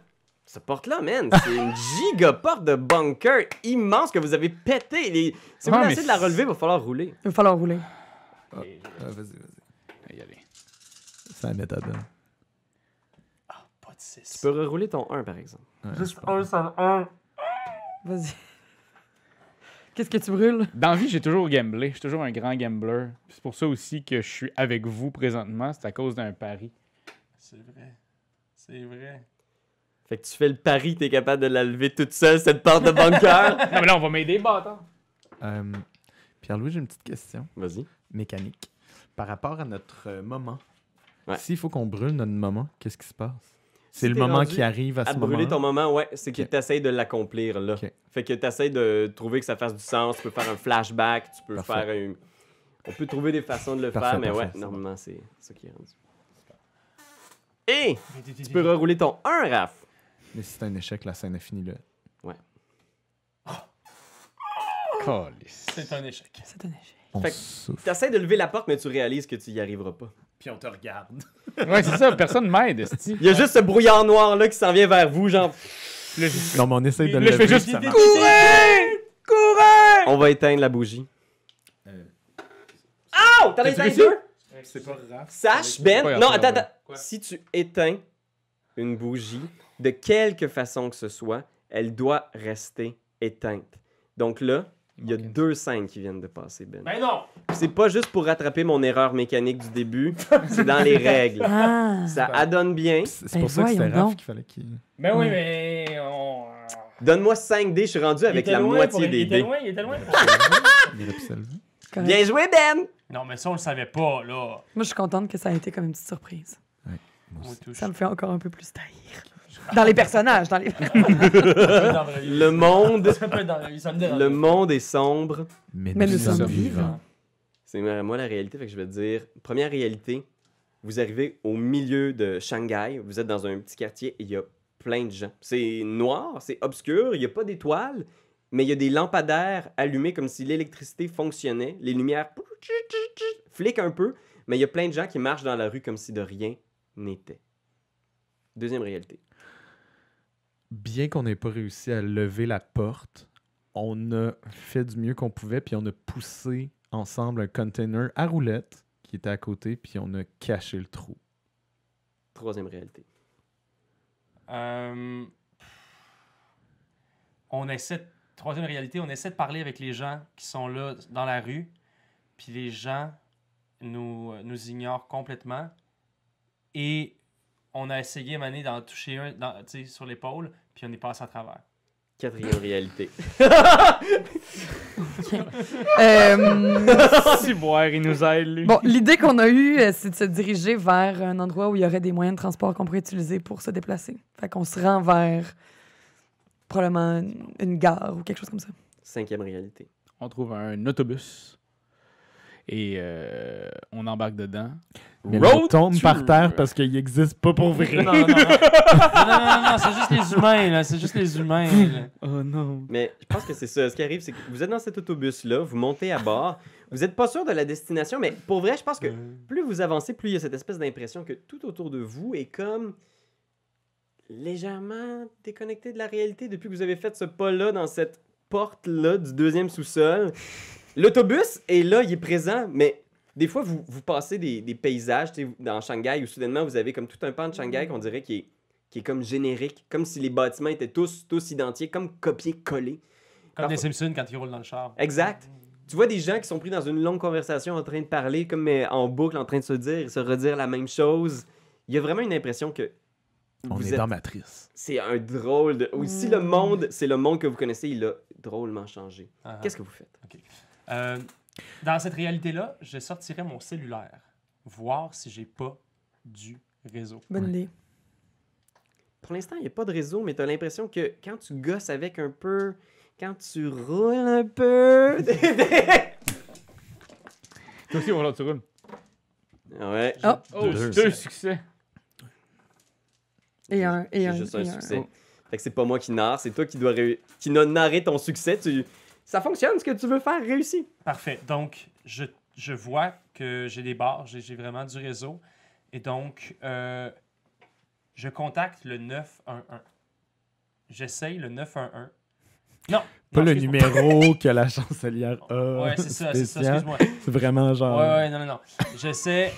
Cette porte-là, man, c'est une [LAUGHS] giga porte de bunker immense que vous avez pété. Les... Si vous Ah, voulez mais essayer de la relever, il va falloir rouler. Il va falloir rouler. Ah, vas-y, vas-y. Je vais y aller. C'est la méthode. hein. Pas de 6. Tu peux rerouler ton 1, par exemple. Ouais, Juste un seul un. Vas-y. [LAUGHS] Qu'est-ce que tu brûles? Dans la vie, j'ai toujours gamblé. Je suis toujours un grand gambler. C'est pour ça aussi que je suis avec vous présentement. C'est à cause d'un pari. C'est vrai. C'est vrai. Fait que tu fais le pari, t'es capable de la lever toute seule, cette porte de bunker. [LAUGHS] Non, mais là, on va m'aider, bâtard. Euh, Pierre-Louis, j'ai une petite question Vas-y. mécanique. Par rapport à notre moment, Ouais. s'il faut qu'on brûle notre moment, qu'est-ce qui se passe? C'est le moment qui arrive à ce À moment brûler ton moment, ouais, c'est que Ok. tu essaies de l'accomplir, là. Fait que tu essaies de trouver que ça fasse du sens. Tu peux faire un flashback, tu peux Parfait. faire un. On peut trouver des façons de le Parfait, faire, mais parfait, ouais, normalement, c'est ça qui est rendu. Et tu peux [LAUGHS] rerouler ton 1, Raph. Mais si c'est un échec, la scène est finie là. Calice. C'est un échec. C'est un échec. On Fait que souffle. Tu essaies de lever la porte, mais tu réalises que tu y arriveras pas. Puis on te regarde. Ouais, c'est ça. Personne m'aide. Il y a juste ce brouillard noir-là qui s'en vient vers vous, genre. Là, je- Non, mais on essaye de Là, le je fais juste-. Courez! Courez! On va éteindre la bougie. Euh, Oh! T'en as éteint deux? C'est pas grave. Sache, Ben. Non, attends, attends. Si tu éteins une bougie, de quelque façon que ce soit, elle doit rester éteinte. Donc là, il y a deux scènes qui viennent de passer, Ben. Ben non! C'est pas juste pour rattraper mon erreur mécanique du début, [LAUGHS] c'est dans les règles. Ah! Ça adonne bien. C'est c'est Ben pour ça que c'était Raph qu'il fallait qu'il. Ben oui, mais on. Donne-moi 5 dés, je suis rendu avec était la loin moitié pour- des Il était dés. loin, il était loin. Il lever. Correct. Bien joué, Ben! non, mais ça, on le savait pas, là. Moi, je suis contente que ça a été comme une petite surprise. Ça me fait encore un peu plus taillir. Dans les personnages, dans les... [LAUGHS] Le monde, Ça peut être dans la vie, ça me dérange. le monde est sombre. Mais, Mais nous, nous sommes sommes vivants. C'est moi la réalité, fait que je vais te dire. Première réalité, vous arrivez au milieu de Shanghai, vous êtes dans un petit quartier et il y a plein de gens. C'est noir, c'est obscur, il n'y a pas d'étoiles, mais il y a des lampadaires allumés comme si l'électricité fonctionnait. Les lumières fliquent un peu, mais il y a plein de gens qui marchent dans la rue comme si de rien n'était. Deuxième réalité. Bien qu'on n'ait pas réussi à lever la porte, on a fait du mieux qu'on pouvait, puis on a poussé ensemble un container à roulette qui était à côté, puis on a caché le trou. Troisième réalité. Euh, on essaie, de- troisième réalité, on essaie de parler avec les gens qui sont là dans la rue, puis les gens nous, nous ignorent complètement. Et on a essayé, Mané, d'en toucher un dans- sur l'épaule, puis on est passé à travers. Quatrième [LAUGHS] réalité. [LAUGHS] Euh, [LAUGHS] si boire, il nous aide, lui. bon, l'idée qu'on a eue, euh, c'est de se diriger vers un endroit où il y aurait des moyens de transport qu'on pourrait utiliser pour se déplacer. Fait qu'on se rend vers probablement une- une gare ou quelque chose comme ça. Cinquième réalité. On trouve un autobus et euh, on embarque dedans. Mais Road on tombe par terre parce qu'il n'existe pas pour vrai. Non, non, [LAUGHS] non, non, non, non, non, c'est juste les humains, là. C'est juste les humains. là. Oh non. Mais je pense que c'est ça. Ce qui arrive, c'est que vous êtes dans cet autobus-là, vous montez à bord, vous n'êtes pas sûr de la destination, mais pour vrai, je pense que plus vous avancez, plus il y a cette espèce d'impression que tout autour de vous est comme légèrement déconnecté de la réalité depuis que vous avez fait ce pas-là dans cette porte-là du deuxième sous-sol. L'autobus est là, il est présent, mais des fois, vous, vous passez des, des paysages tu sais, dans Shanghai où soudainement, vous avez comme tout un pan de Shanghai qu'on dirait qui est, qui est comme générique, comme si les bâtiments étaient tous, tous identiques, comme copiés-collés. Comme les Parfois- Simpsons quand ils roulent dans le char. Exact. Tu vois des gens qui sont pris dans une longue conversation en train de parler, comme en boucle, en train de se dire et se redire la même chose. Il y a vraiment une impression que On vous est êtes- dans Matrice. c'est un drôle de. Aussi, le Mm. monde, c'est le monde que vous connaissez, il a drôlement changé. Ah, ah. Qu'est-ce que vous faites? Euh, dans cette réalité-là, je sortirais mon cellulaire, voir si j'ai pas du réseau. Bonne idée. Pour l'instant, il n'y a pas de réseau, mais tu as l'impression que quand tu gosses avec un peu, quand tu roules un peu. [LAUGHS] Toi aussi, voilà, tu roules. ouais. Oh. Oh, Deux. deux, succès. Et un. Et un, juste un et succès. Fait que c'est pas moi qui narre, c'est toi qui dois ré- qui narrer ton succès. Tu... Ça fonctionne, ce que tu veux faire réussit. Parfait. Donc, je, je vois que j'ai des barres, j'ai j'ai vraiment du réseau. Et donc, euh, je contacte le 911. J'essaye le 911. Non! Pas non, le numéro [LAUGHS] que la chancelière a. Ouais, c'est ça, c'est ça, excuse-moi. C'est vraiment genre. Ouais, ouais, non, non, non. J'essaie.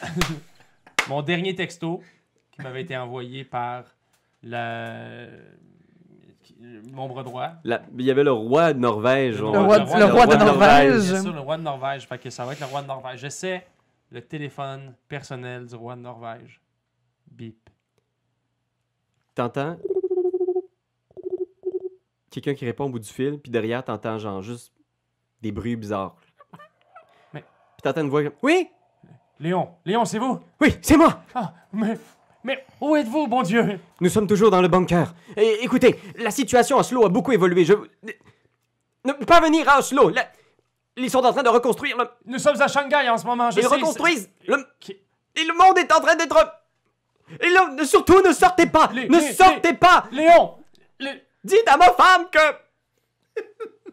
[LAUGHS] Mon dernier texto qui m'avait été envoyé par la... mon bras droit. La- Il y avait le roi de Norvège. Le roi, le le roi roi de de Norvège. Bien sûr, le roi de Norvège. Fait que ça va être le roi de Norvège. J'essaie le téléphone personnel du roi de Norvège. Bip. T'entends? Quelqu'un qui répond au bout du fil, puis derrière, t'entends genre juste des bruits bizarres. Mais- Puis t'entends une voix comme Oui, Léon, Léon, c'est vous? oui, c'est moi. Ah, mais, mais où êtes-vous, bon Dieu? Nous sommes toujours dans le bunker. Écoutez, la situation à Oslo a beaucoup évolué. Je. Ne pas venir à Oslo. La- Ils sont en train de reconstruire. Le... Nous sommes à Shanghai en ce moment, je Ils sais. reconstruisent. Le... Qui- Et le monde est en train d'être. Et là, ne- surtout, ne sortez pas. Ne sortez pas. Léon! Lé- Dites à ma femme que.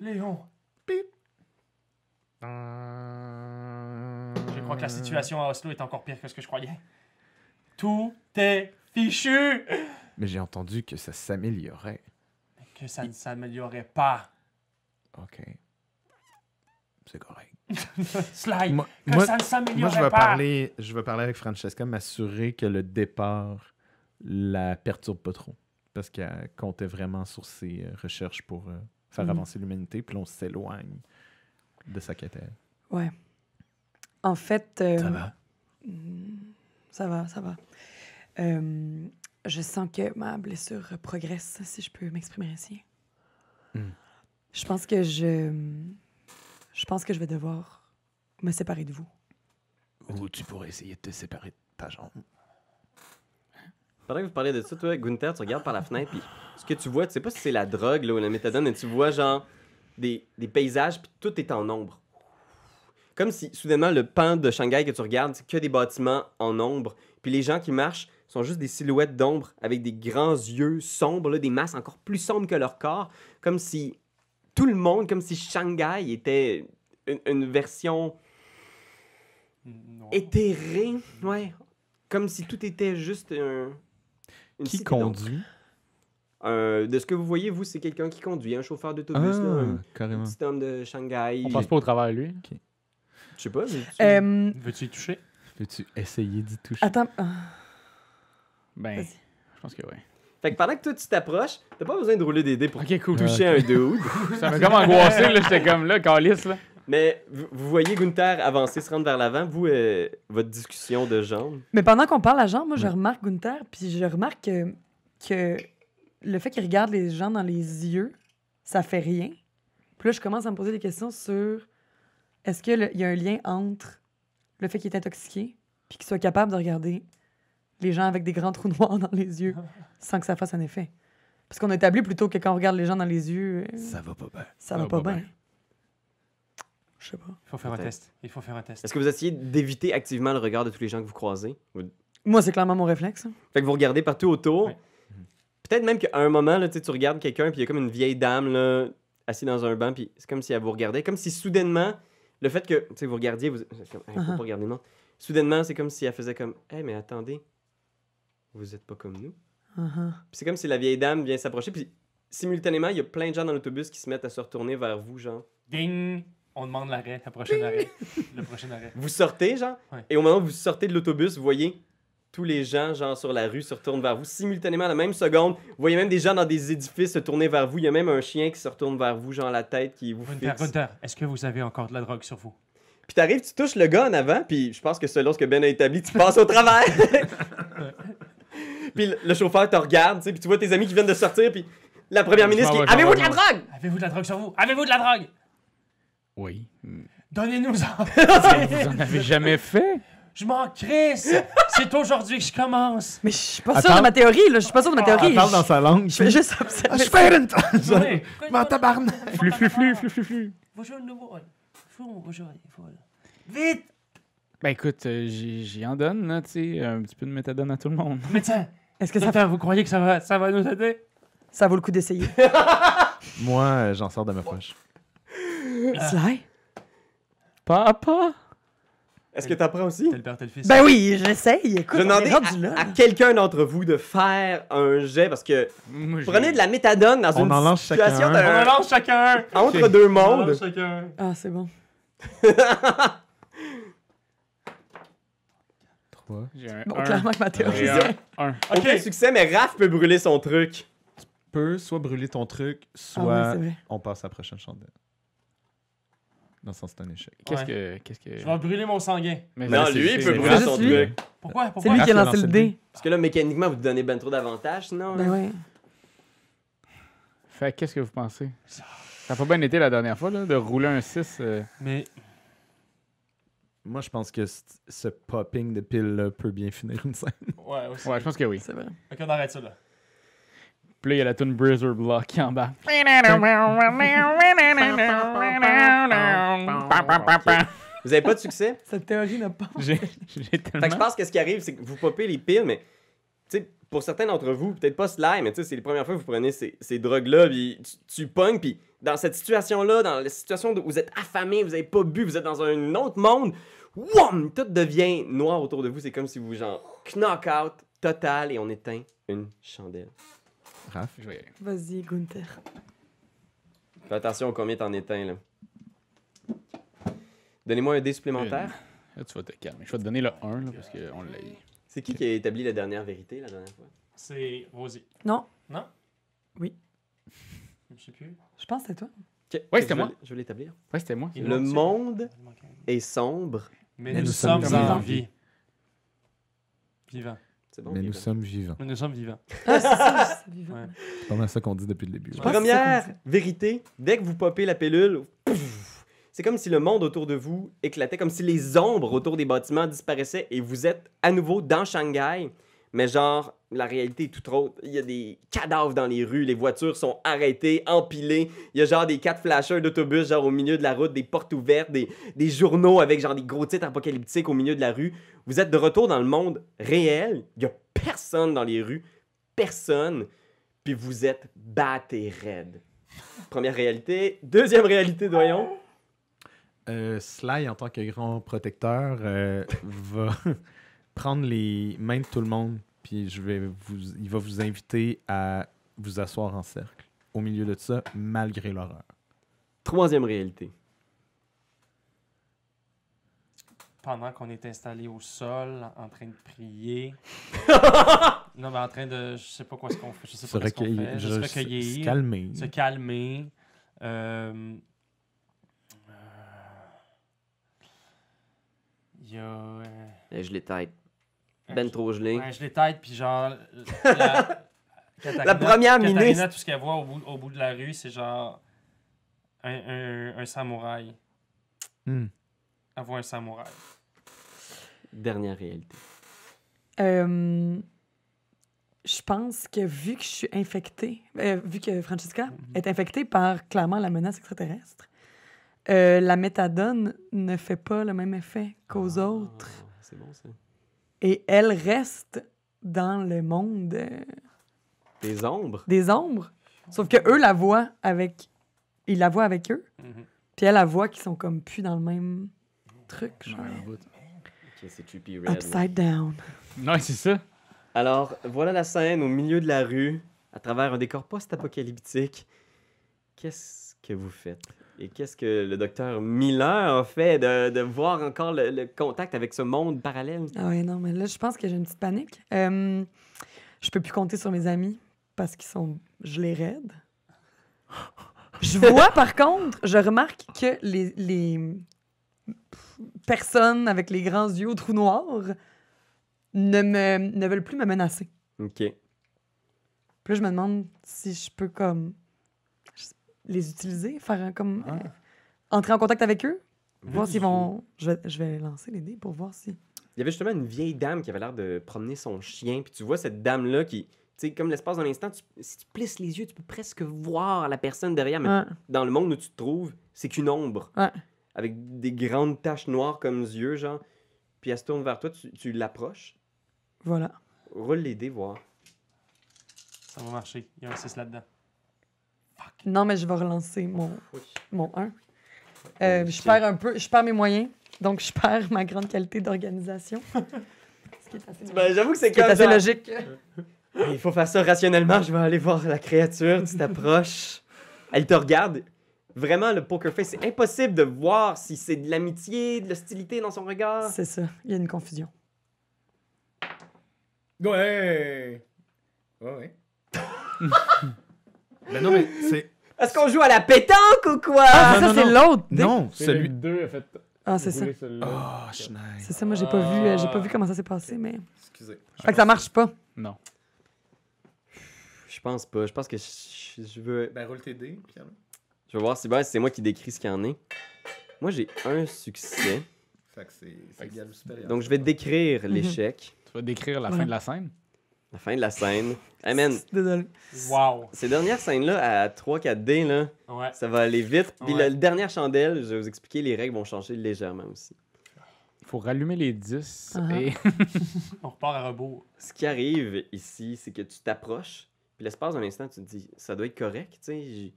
Léon, Euh, je crois que la situation à Oslo est encore pire que ce que je croyais. Tout est fichu! Mais j'ai entendu que ça s'améliorait. Que ça ne s'améliorait pas. Ok. C'est correct. [LAUGHS] Sly, Moi, que moi- ça ne moi, s'améliorait je vais pas. parler, je vais parler avec Francesca, m'assurer que le départ la perturbe pas trop, parce qu'elle comptait vraiment sur ses euh, recherches pour euh, faire Mhm. avancer l'humanité, puis on s'éloigne de sa quête. Ouais. En fait. euh, Ça va? Mm, Ça va, ça va. Euh, je sens que ma blessure progresse, si je peux m'exprimer ainsi. Mm. Je pense que je. Je pense que je vais devoir me séparer de vous. Ou tu pourrais essayer de te séparer de ta jambe. Pendant que vous parlez de ça, toi, Gunther, tu regardes par la fenêtre, puis ce que tu vois, tu sais pas si c'est la drogue là, ou la méthadone, mais tu vois genre des, des paysages, puis tout est en ombre. Comme si soudainement le pan de Shanghai que tu regardes, c'est que des bâtiments en ombre, puis les gens qui marchent sont juste des silhouettes d'ombre avec des grands yeux sombres, là, des masses encore plus sombres que leur corps, comme si tout le monde, comme si Shanghai était une, une version Non. éthérée, ouais, comme si tout était juste un. une Qui conduit? Un- de ce que vous voyez, vous, c'est quelqu'un qui conduit, un chauffeur d'autobus, un Ah, carrément. petit homme de Shanghai. On passe pas au travers de lui. Je sais pas. Euh, Veux-tu y toucher? Peux-tu essayer d'y toucher? attends. ah, Ben, je pense que oui. Fait que pendant que toi, tu t'approches, t'as pas besoin de rouler des dés pour Ok, cool. toucher un dude. [LAUGHS] Ça m'a comme angoissé, là. J'étais comme là, calice, là. Mais vous, voyez Gunther avancer, se rendre vers l'avant. Vous, euh, votre discussion de jambes. Mais pendant qu'on parle à Jean, moi, je remarque Gunther, puis je remarque que, que le fait qu'il regarde les gens dans les yeux, ça fait rien. Puis là, je commence à me poser des questions sur est-ce qu'il y a un lien entre le fait qu'il est intoxiqué, puis qu'il soit capable de regarder les gens avec des grands trous noirs dans les yeux [LAUGHS] sans que ça fasse un effet? Parce qu'on a établi plutôt que quand on regarde les gens dans les yeux, euh, Ça va pas bien. ça va pas bien. Je sais pas. Il faut faire un test. Il faut faire un test. Est-ce que vous essayez d'éviter activement le regard de tous les gens que vous croisez? Moi, c'est clairement mon réflexe. hein. Fait que vous regardez partout autour. Ouais. Peut-être même qu'à un moment, là, tu regardes quelqu'un, puis il y a comme une vieille dame là, assise dans un banc, puis c'est comme si elle vous regardait. Comme si soudainement, le fait que tu sais, vous regardiez, vous. comme, Hey, faut Uh-huh. pas regarder le monde. Soudainement, c'est comme si elle faisait comme Hé, mais attendez, vous êtes pas comme nous. Uh-huh. Puis c'est comme si la vieille dame vient s'approcher, puis simultanément, il y a plein de gens dans l'autobus qui se mettent à se retourner vers vous, genre. Ding! On demande l'arrêt, la prochaine arrêt. Le prochain arrêt. Vous sortez, genre, Ouais. et au moment où vous sortez de l'autobus, vous voyez tous les gens, genre, sur la rue se retournent vers vous simultanément à la même seconde. Vous voyez même des gens dans des édifices se tourner vers vous. Il y a même un chien qui se retourne vers vous, genre la tête qui vous Gunther, fixe. Gunther, est-ce que vous avez encore de la drogue sur vous? Puis t'arrives, tu touches le gars en avant, puis je pense que selon ce que Ben a établi, tu passes au travers. [LAUGHS] puis le, chauffeur te regarde, tu sais, puis tu vois tes amis qui viennent de sortir, puis la première ministre qui Avez-vous de la drogue? Avez-vous de la drogue sur vous? Avez-vous de la drogue? Oui. Donnez-nous-en! [LAUGHS] Vous en avez jamais fait? Je m'en crisse! C'est aujourd'hui que je commence! Mais je suis pas sûre de ma théorie, là. Je suis pas sûre de ma théorie. Elle parle dans Je- sa langue. Je fais juste observer. Je fais une Ouais. M'en tabarnak. Flux, flux, flux, flux, flux, flux. Bonjour, nouveau. Bonjour, Vite! Ben écoute, euh, j'y en donne, là, tu sais, un petit peu de méthadone à tout le monde. Médecin! Est-ce que ça, Docteur, vous croyez que ça va, ça va nous aider? ça vaut le coup d'essayer? [LAUGHS] Moi, euh, j'en sors de ma poche. Sly? Papa? Est-ce que aussi? Tel père, tel fils. Ben oui, j'essaye. Écoute, Je là. à, à quelqu'un d'entre vous de faire un jet, parce que Moi, prenez de la méthadone dans On une en lance situation chacun un. On en lance chacun! [LAUGHS] entre deux On en mondes. lance chacun! Ah, c'est bon. [LAUGHS] Trois. J'ai un Bon, un. clairement que ma théorie, J'ai c'est... un. Aucun succès, mais Raph peut brûler son truc. Peux soit brûler ton truc, Ah soit on passe à la prochaine chandelle. Dans le sens, c'est un échec. Qu'est-ce Ouais. que. Qu'est-ce que. Je vais brûler mon sanguin. Mais Non, c'est- lui, il c'est- peut c'est- brûler son truc. Pourquoi? C'est Pourquoi? lui qui a lancé le dé. Parce que là, mécaniquement, vous donnez ben trop d'avantages, sinon. Ben ouais. Fait qu'est-ce que vous pensez? Ça a pas bien été la dernière fois, là, de rouler un 6. euh, Mais Moi, je pense que ce popping de piles-là peut bien finir une scène. Ouais, aussi. Ouais, je pense que oui. C'est vrai. Ok, on arrête ça là. Puis là, il y a la tune Brazzer Block qui embarque. Vous avez pas de succès? Cette théorie n'a pas... [LAUGHS] J'ai j'ai Fait que je tellement. pense que ce qui arrive, c'est que vous popez les piles, mais tu sais, pour certains d'entre vous, peut-être pas Sly, mais tu sais, c'est les premières fois que vous prenez ces, ces drogues-là, puis tu, tu pognes, puis dans cette situation-là, dans la situation où vous êtes affamé, vous avez pas bu, vous êtes dans un autre monde, wham, tout devient noir autour de vous. C'est comme si vous, genre, knock-out total et on éteint une chandelle. Raph, Je vais y aller. Vas-y, Gunther. Fais attention à combien t'en éteins, là. Donnez-moi un dé supplémentaire. Là, tu vas te calmer. Je vais te donner le 1, là, parce qu'on l'a eu. C'est qui qui a établi la dernière vérité la dernière fois? C'est Rosie. Non, Non? Oui. Je sais plus. je pense que c'est toi. Ok, Ouais, c'était moi. Je vais l'établir. Ouais, c'était moi. Le monde est sombre. Mais, Mais nous, nous sommes, sommes en vie. Vivants. C'est bon. mais nous sommes vivants. Mais nous sommes vivants. [LAUGHS] Ah, c'est ça, c'est vivant. Ouais. C'est pas mal ça qu'on dit depuis le début. Première vérité, dès que vous popez la pilule, c'est comme si le monde autour de vous éclatait, comme si les ombres autour des bâtiments disparaissaient et vous êtes à nouveau dans Shanghai. Mais genre, la réalité est tout autre. Il y a des cadavres dans les rues, les voitures sont arrêtées, empilées. Il y a genre des quatre flashers d'autobus, genre au milieu de la route, des portes ouvertes, des, des journaux avec genre des gros titres apocalyptiques au milieu de la rue. Vous êtes de retour dans le monde réel. Il y a personne dans les rues. Personne. Puis vous êtes batté raide. Première réalité. Deuxième réalité, doyon. Euh, Sly, en tant que grand protecteur, euh, va [LAUGHS] prendre les mains de tout le monde, puis je vais vous, il va vous inviter à vous asseoir en cercle au milieu de ça, malgré l'horreur. Troisième réalité. Pendant qu'on est installé au sol, en train de prier. [LAUGHS] non, mais en train de. Je sais pas quoi ce qu'on fait. Je sais Se pas ce qu'on recueillir, fait. je- se- se recueillir. calmer. se calmer. Euh, euh, Il y a. euh, je les tête. Ben trop gelé. Ouais, je les tête, puis genre. La, Katarina- [LAUGHS] La première Katarina, ministre. tout ce qu'elle voit au bout, au bout de la rue, c'est genre. Un, un, un samouraï. Hmm. Elle voit un samouraï. Dernière réalité. Euh, je pense que vu que je suis infectée, euh, vu que Francesca est infectée par clairement la menace extraterrestre, euh, la méthadone ne fait pas le même effet qu'aux Ah, autres. C'est bon ça. Et elle reste dans le monde euh, Des ombres. des ombres. Sauf que eux la voient avec. Ils la voient avec eux. Mhm. Puis elle la voit qu'ils sont comme plus dans le même truc. Genre. Ok, c'est trippy red. là. Upside down. Ouais, c'est ça. Alors, voilà la scène au milieu de la rue, à travers un décor post-apocalyptique. Qu'est-ce que vous faites? Et qu'est-ce que le docteur Miller a fait de, de voir encore le, le contact avec ce monde parallèle? Ah ouais, non, mais là, je pense que j'ai une petite panique. Euh, je peux plus compter sur mes amis parce qu'ils sont gelés raides. Je [LAUGHS] vois, par contre, je remarque que les, les personnes avec les grands yeux au trou noir ne, me, ne veulent plus me menacer. Ok. Puis là, je me demande si je peux, comme, je les utiliser, faire un, comme, Ah. euh, entrer en contact avec eux, voir s'ils vont... Je vais, je vais lancer les dés pour voir si... Il y avait justement une vieille dame qui avait l'air de promener son chien. Puis tu vois cette dame-là qui, tu sais, comme l'espace d'un instant, tu- si tu plisses les yeux, tu peux presque voir la personne derrière. Mais Ouais. dans le monde où tu te trouves, c'est qu'une ombre. Ouais. Avec des grandes taches noires comme yeux, genre. Puis elle se tourne vers toi, tu, tu l'approches. Voilà. Roule les dés, voir. Ça va marcher. Il y a un 6 là-dedans. Non, mais je vais relancer mon, Oui. mon 1. Euh, je Ok. perds un peu, je perds mes moyens, donc je perds ma grande qualité d'organisation. [LAUGHS] Ce qui est assez, Ben, j'avoue que c'est ce assez genre, logique. [LAUGHS] Il faut faire ça rationnellement. Je vais aller voir la créature. Tu t'approches. Elle te regarde. Vraiment, le poker face, c'est impossible de voir si c'est de l'amitié, de l'hostilité dans son regard. C'est ça, il y a une confusion. Ouais! Ouais, ouais. [LAUGHS] Ben non, mais c'est. Est-ce qu'on joue à la pétanque ou quoi? Ah, non, ça, c'est non. l'autre! Non, celui. 2 a fait. Ah, c'est ça. Oh, Schneid. C'est ça, moi, j'ai pas, vu, euh, j'ai pas vu comment ça s'est passé, mais... Excusez. Fait que ça marche pas. Non. Je pense pas. Je pense que je, je veux. Ben, roule tes dés, Pierre. Je vais voir si ben, c'est moi qui décris ce qu'il y en est. Moi, j'ai un succès. Fait que c'est c'est égal ou supérieur. Donc, je vais décrire Mhm. l'échec. Tu vas décrire la Ouais. fin de la scène? La fin de la scène. [LAUGHS] Hey man, Désolé. Wow! ces dernières scènes-là, à 3-4 dés, là, Ouais. ça va aller vite. Puis Ouais. la dernière chandelle, je vais vous expliquer, les règles vont changer légèrement aussi. Il faut rallumer les 10 Uh-huh. et. [LAUGHS] On repart à rebours. Ce qui arrive ici, c'est que tu t'approches, puis l'espace d'un instant, tu te dis, ça doit être correct, tu sais. j'ai-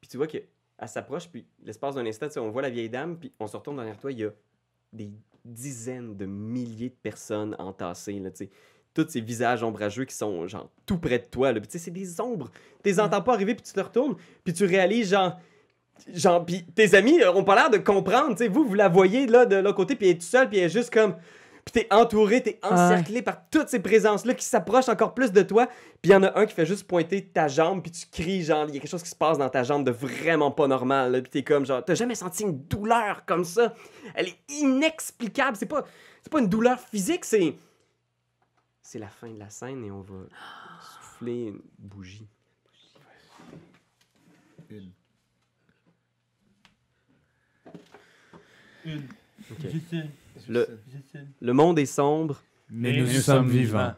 Puis tu vois qu'elle s'approche, puis l'espace d'un instant, tu sais, on voit la vieille dame, puis on se retourne derrière toi, il y a des dizaines de milliers de personnes entassées, là, tu sais. Tous ces visages ombrageux qui sont, genre, tout près de toi, là. Puis tu sais, c'est des ombres. Tu les entends pas arriver, puis tu te retournes, puis tu réalises, genre... Genre, puis tes amis euh, ont pas l'air de comprendre, tu sais. Vous, vous la voyez, là, de l'autre côté, puis elle est toute seule, puis elle est juste comme... Puis t'es entouré, t'es encerclé par toutes ces présences-là qui s'approchent encore plus de toi. Puis il y en a un qui fait juste pointer ta jambe, puis tu cries, genre, il y a quelque chose qui se passe dans ta jambe de vraiment pas normal. là. Puis t'es comme, genre, t'as jamais senti une douleur comme ça. Elle est inexplicable. C'est pas, c'est pas une douleur physique, c'est. C'est la fin de la scène et on va souffler une bougie. Une. Une. Ok. J'essaie. Le, le monde est sombre. Mais nous sommes vivants.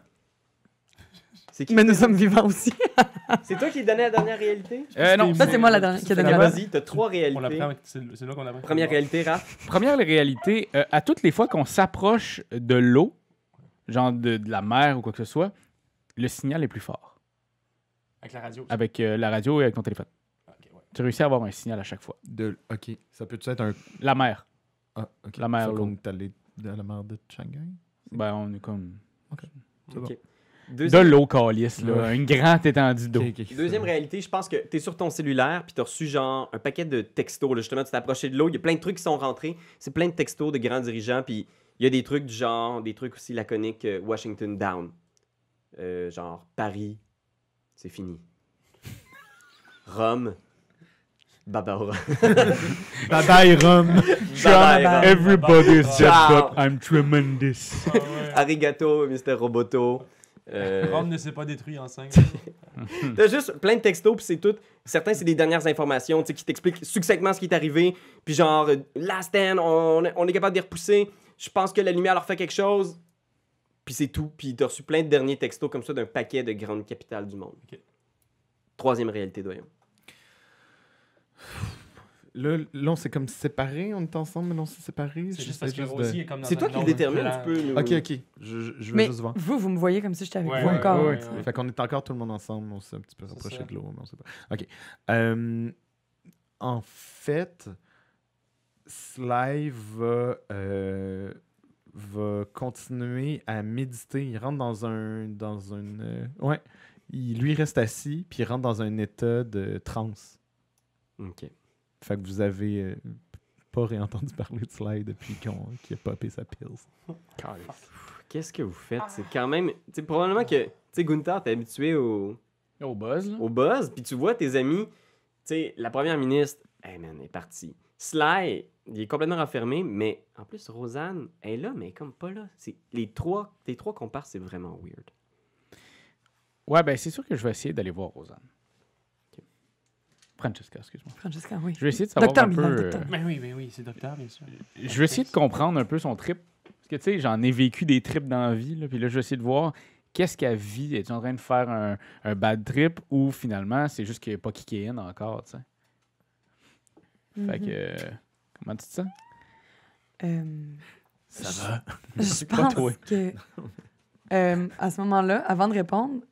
[LAUGHS] Qui Mais nous sommes vivants aussi. [LAUGHS] C'est toi qui donnais la dernière réalité? Euh, non, Ça, c'est moi la dernière qui a donné la Vas-y, t'as trois réalités. C'est c'est là qu'on apprend. Première réalité, Raph. Première réalité, euh, à toutes les fois qu'on s'approche de l'eau, genre de, de la mer ou quoi que ce soit, le signal est plus fort. Avec la radio. Avec euh, la radio et avec ton téléphone. Ok, ouais. Tu réussis à avoir un signal à chaque fois. De... Ok. Ça peut être un. La mer. Ah, ok. La mer, qu'on est allé de la mer de Shanghai? Ben, on est comme. C'est bon. Ok. De l'eau calice, là. Ouais. Une grande étendue d'eau. Deuxième réalité, je pense que t'es sur ton cellulaire puis t'as reçu genre un paquet de textos. Là, justement, tu t'es approché de l'eau. Il y a plein de trucs qui sont rentrés. C'est plein de textos de grands dirigeants. Puis il y a des trucs du genre, des trucs aussi laconiques. euh, Washington down. Euh, genre Paris, c'est fini. Rome, baba [LAUGHS] Rome. Bye bye, Rum. Bye bye, Rome. Everybody's dead, Ciao. but I'm tremendous. Ah ouais. Arigato, Mr. Roboto. Euh, Rome ne s'est pas détruit en 5 [LAUGHS] T'as juste plein de textos, puis c'est tout. Certains, c'est des dernières informations tu sais, qui t'expliquent succinctement ce qui est arrivé. Puis genre, last stand, on, on est capable de les repousser. Je pense que la lumière leur fait quelque chose. Puis c'est tout. Puis t'as reçu plein de derniers textos comme ça d'un paquet de grandes capitales du monde. Troisième réalité, doyons. Là, là, on s'est comme séparés, on est ensemble, mais là, on s'est séparés. C'est juste parce que juste de- est comme C'est un toi qui le détermine, peux. nous- Ok, ok. Je, je- je veux Mais juste voir. vous, vous me voyez comme si j'étais avec Ouais, vous ouais, encore. ouais, Ouais, ouais. Fait qu'on est encore tout le monde ensemble, on s'est un petit peu rapproché de l'eau, mais on sait pas. OK. Euh, en fait, Sly va, euh, va continuer à méditer. Il rentre dans un... Dans une, euh, ouais. Il, lui reste assis, puis il rentre dans un état de transe. Ok. Fait que vous avez euh, pas réentendu [LAUGHS] parler de Sly depuis qu'on- qu'il a popé sa pills. [LAUGHS] Qu'est-ce que vous faites? C'est quand même. Tu sais, probablement que. Tu sais, Gunther, t'es habitué au. Au buzz, là. au buzz, puis tu vois tes amis, tu sais, la première ministre, hey man, est partie. Sly, il est complètement renfermé, mais en plus, Rosanne, elle est là, mais elle est comme pas là. C'est les trois, les trois qu'on part, c'est vraiment weird. Ouais, ben c'est sûr que je vais essayer d'aller voir Rosanne. Francesca, excuse-moi. Francesca, oui. Je vais essayer de savoir Docteur un peu... Euh. Mais oui, mais oui, c'est docteur, bien sûr. je vais essayer de comprendre un peu son trip. Parce que, tu sais, j'en ai vécu des trips dans la vie. Là, puis là, je vais essayer de voir qu'est-ce qu'elle vit. Es-tu en train de faire un, un bad trip ou finalement, c'est juste qu'il n'y a pas kické in encore, tu sais? Fait que... Mhm. euh, comment tu te sens? Euh, Ça va? [LAUGHS] je [LAUGHS] Pas pense toi? que euh, à ce moment-là, avant de répondre,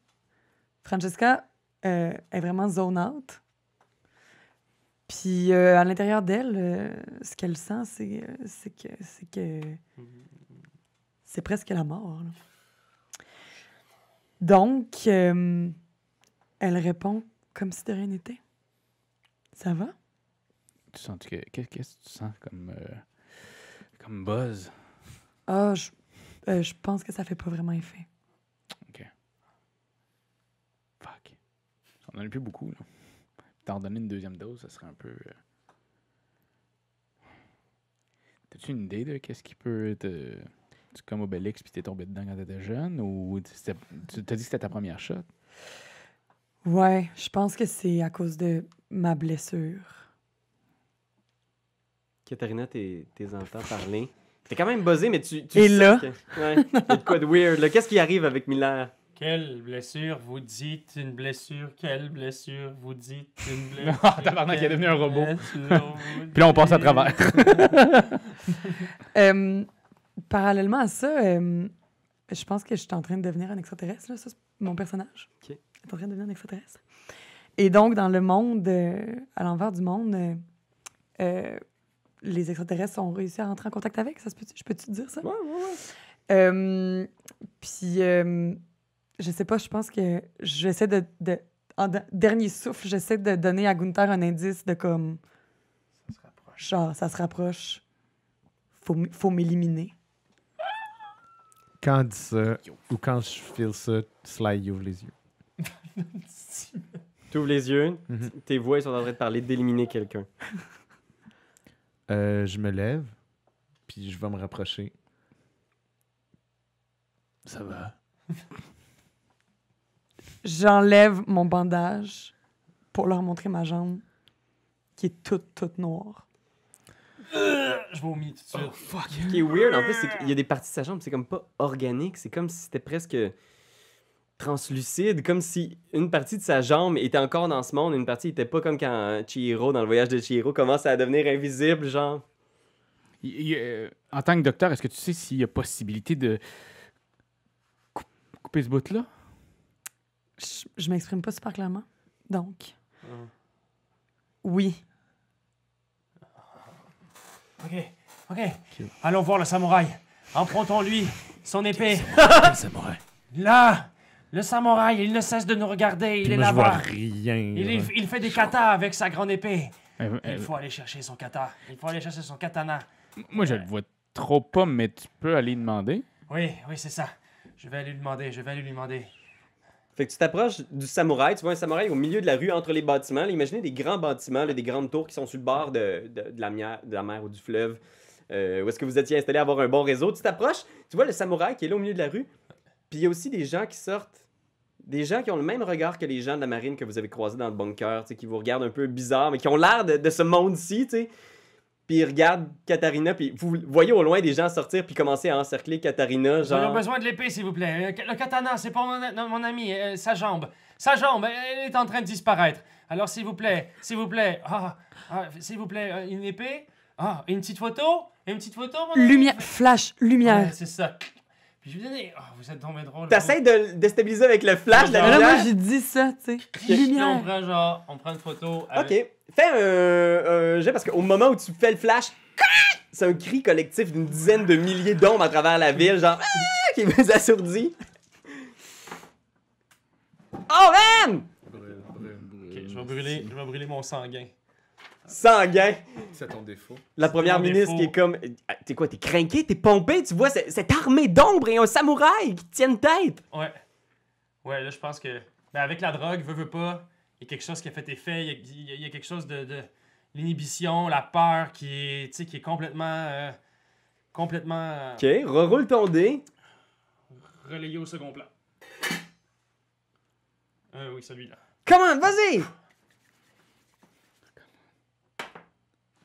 Francesca euh, est vraiment zone out. Puis euh, à l'intérieur d'elle, euh, ce qu'elle sent, c'est c'est que c'est que c'est presque la mort. là. Donc, euh, elle répond comme si de rien n'était. Ça va? Tu sens que... Qu'est- Qu'est-ce que tu sens comme... euh, comme buzz? Ah, je, euh, je pense que ça fait pas vraiment effet. Fuck. J'en ai plus beaucoup, là. T'en donner une deuxième dose, ça serait un peu... euh, T'as-tu une idée de qu'est-ce qui peut te... Tu comme Obélix puis t'es tombé dedans quand t'étais jeune ou tu t'as dit que c'était ta première shot? Ouais, je pense que c'est à cause de ma blessure. Katharina, t'es t'es entends parler. T'es quand même buzzé, mais tu. tu Et là? que- Ouais, il y a de quoi de weird. là. Qu'est-ce qui arrive avec Miller? Quelle blessure vous dites une blessure? Quelle blessure vous dites une [LAUGHS] blessure? Ah, tabarnak, il est devenu un robot. Puis là, on passe à travers. [LAUGHS] [LAUGHS] Euh, parallèlement à ça, euh, je pense que je suis en train de devenir un extraterrestre. Là. Ça, c'est mon personnage. Ok. est en train de devenir un extraterrestre. Et donc, dans le monde, euh, à l'envers du monde, euh, euh, les extraterrestres ont réussi à rentrer en contact avec. Ça se peut je peux-tu te dire ça? Ouais, ouais, ouais. Euh, puis, euh, je sais pas, je pense que j'essaie de. de en de- dernier souffle, j'essaie de donner à Gunther un indice de comme. Ça se rapproche. Genre, ça se rapproche. Faut, faut m'éliminer. Quand dit ça, ou quand je file ça, Sly il ouvre les yeux. [LAUGHS] Tu ouvres les yeux, Mhm. tes voix ils sont en train de parler d'éliminer quelqu'un. [LAUGHS] Euh, je me lève, puis je vais me rapprocher. Ça va? J'enlève mon bandage pour leur montrer ma jambe qui est toute, toute noire. Je vomis tout de suite. Ce qui est weird, en plus, c'est qu'il y a des parties de sa jambe, c'est comme pas organique, c'est comme si c'était presque translucide, comme si une partie de sa jambe était encore dans ce monde, une partie était pas comme quand Chihiro, dans le voyage de Chihiro, commence à devenir invisible, genre. Il- il- euh, en tant que docteur, est-ce que tu sais s'il y a possibilité de coup- couper ce bout-là? Je, je m'exprime pas super clairement. Donc, Hum. oui. Ok, ok. Allons voir le samouraï. Empruntons-lui son épée. samouraï. Là, Le samouraï, il ne cesse de nous regarder. Il Puis est moi, je vois là-bas. rien. Il, là. il- fait des katas avec sa grande épée. Euh, Il faut aller chercher son kata. Il faut aller chercher son katana. moi, je le vois trop pas, mais tu peux aller demander. Oui, oui, c'est ça. Je vais aller lui demander. Je vais aller lui demander. Fait que tu t'approches du samouraï, tu vois un samouraï au milieu de la rue entre les bâtiments. Là, imaginez des grands bâtiments, là, des grandes tours qui sont sur le bord de, de- de la, mer, de la mer ou du fleuve. euh, où est-ce que vous étiez installé à avoir un bon réseau. Tu t'approches, tu vois le samouraï qui est là au milieu de la rue. Puis il y a aussi des gens qui sortent. Des gens qui ont le même regard que les gens de la marine que vous avez croisés dans le bunker, tu sais, qui vous regardent un peu bizarre, mais qui ont l'air de, de ce monde-ci, tu sais. Puis ils regardent Katharina, puis vous voyez au loin des gens sortir puis commencer à encercler Katharina, Nous avons genre... besoin de l'épée, s'il vous plaît. Euh, Le katana, c'est pour mon, mon ami. euh, sa jambe. Sa jambe, elle est en train de disparaître. Alors, s'il vous plaît, s'il vous plaît. Ah, ah, s'il vous plaît, euh, une épée. Ah, une petite photo. Une petite photo, mon ami? Lumière, flash, lumière. Ouais, c'est ça. Puis je lui donnais. Oh, vous êtes tombé drôle. T'essaies de déstabiliser avec le flash de la là, moi, lumière? j'ai dit ça, tu sais. Puis on Lumière. prend genre, on prend une photo. avec- Ok. Fais un, un jet parce qu'au moment où tu fais le flash, [LAUGHS] c'est un cri collectif d'une dizaine de milliers d'ombres à travers la ville, genre Ah! [LAUGHS] qui vous assourdit. Oh man! Brûle, brûle, brûle. Ok, je vais brûler, je vais brûler mon sanguin. Sanguin. C'est ton défaut. La première ministre défaut. qui est comme Ah, T'es quoi, t'es craqué, t'es pompé, tu vois cette armée d'ombres et un samouraï qui tiennent tête. Ouais. Ouais, là, je pense que. Ben, avec la drogue, veux, veux pas, il y a quelque chose qui a fait effet. Il y a, y y quelque chose de. de L'inhibition, la peur qui est, tu sais, qui est complètement. euh, complètement. euh, Ok, reroule ton dé. relayé au second plan. Euh, oui, celui-là. Comment, vas-y!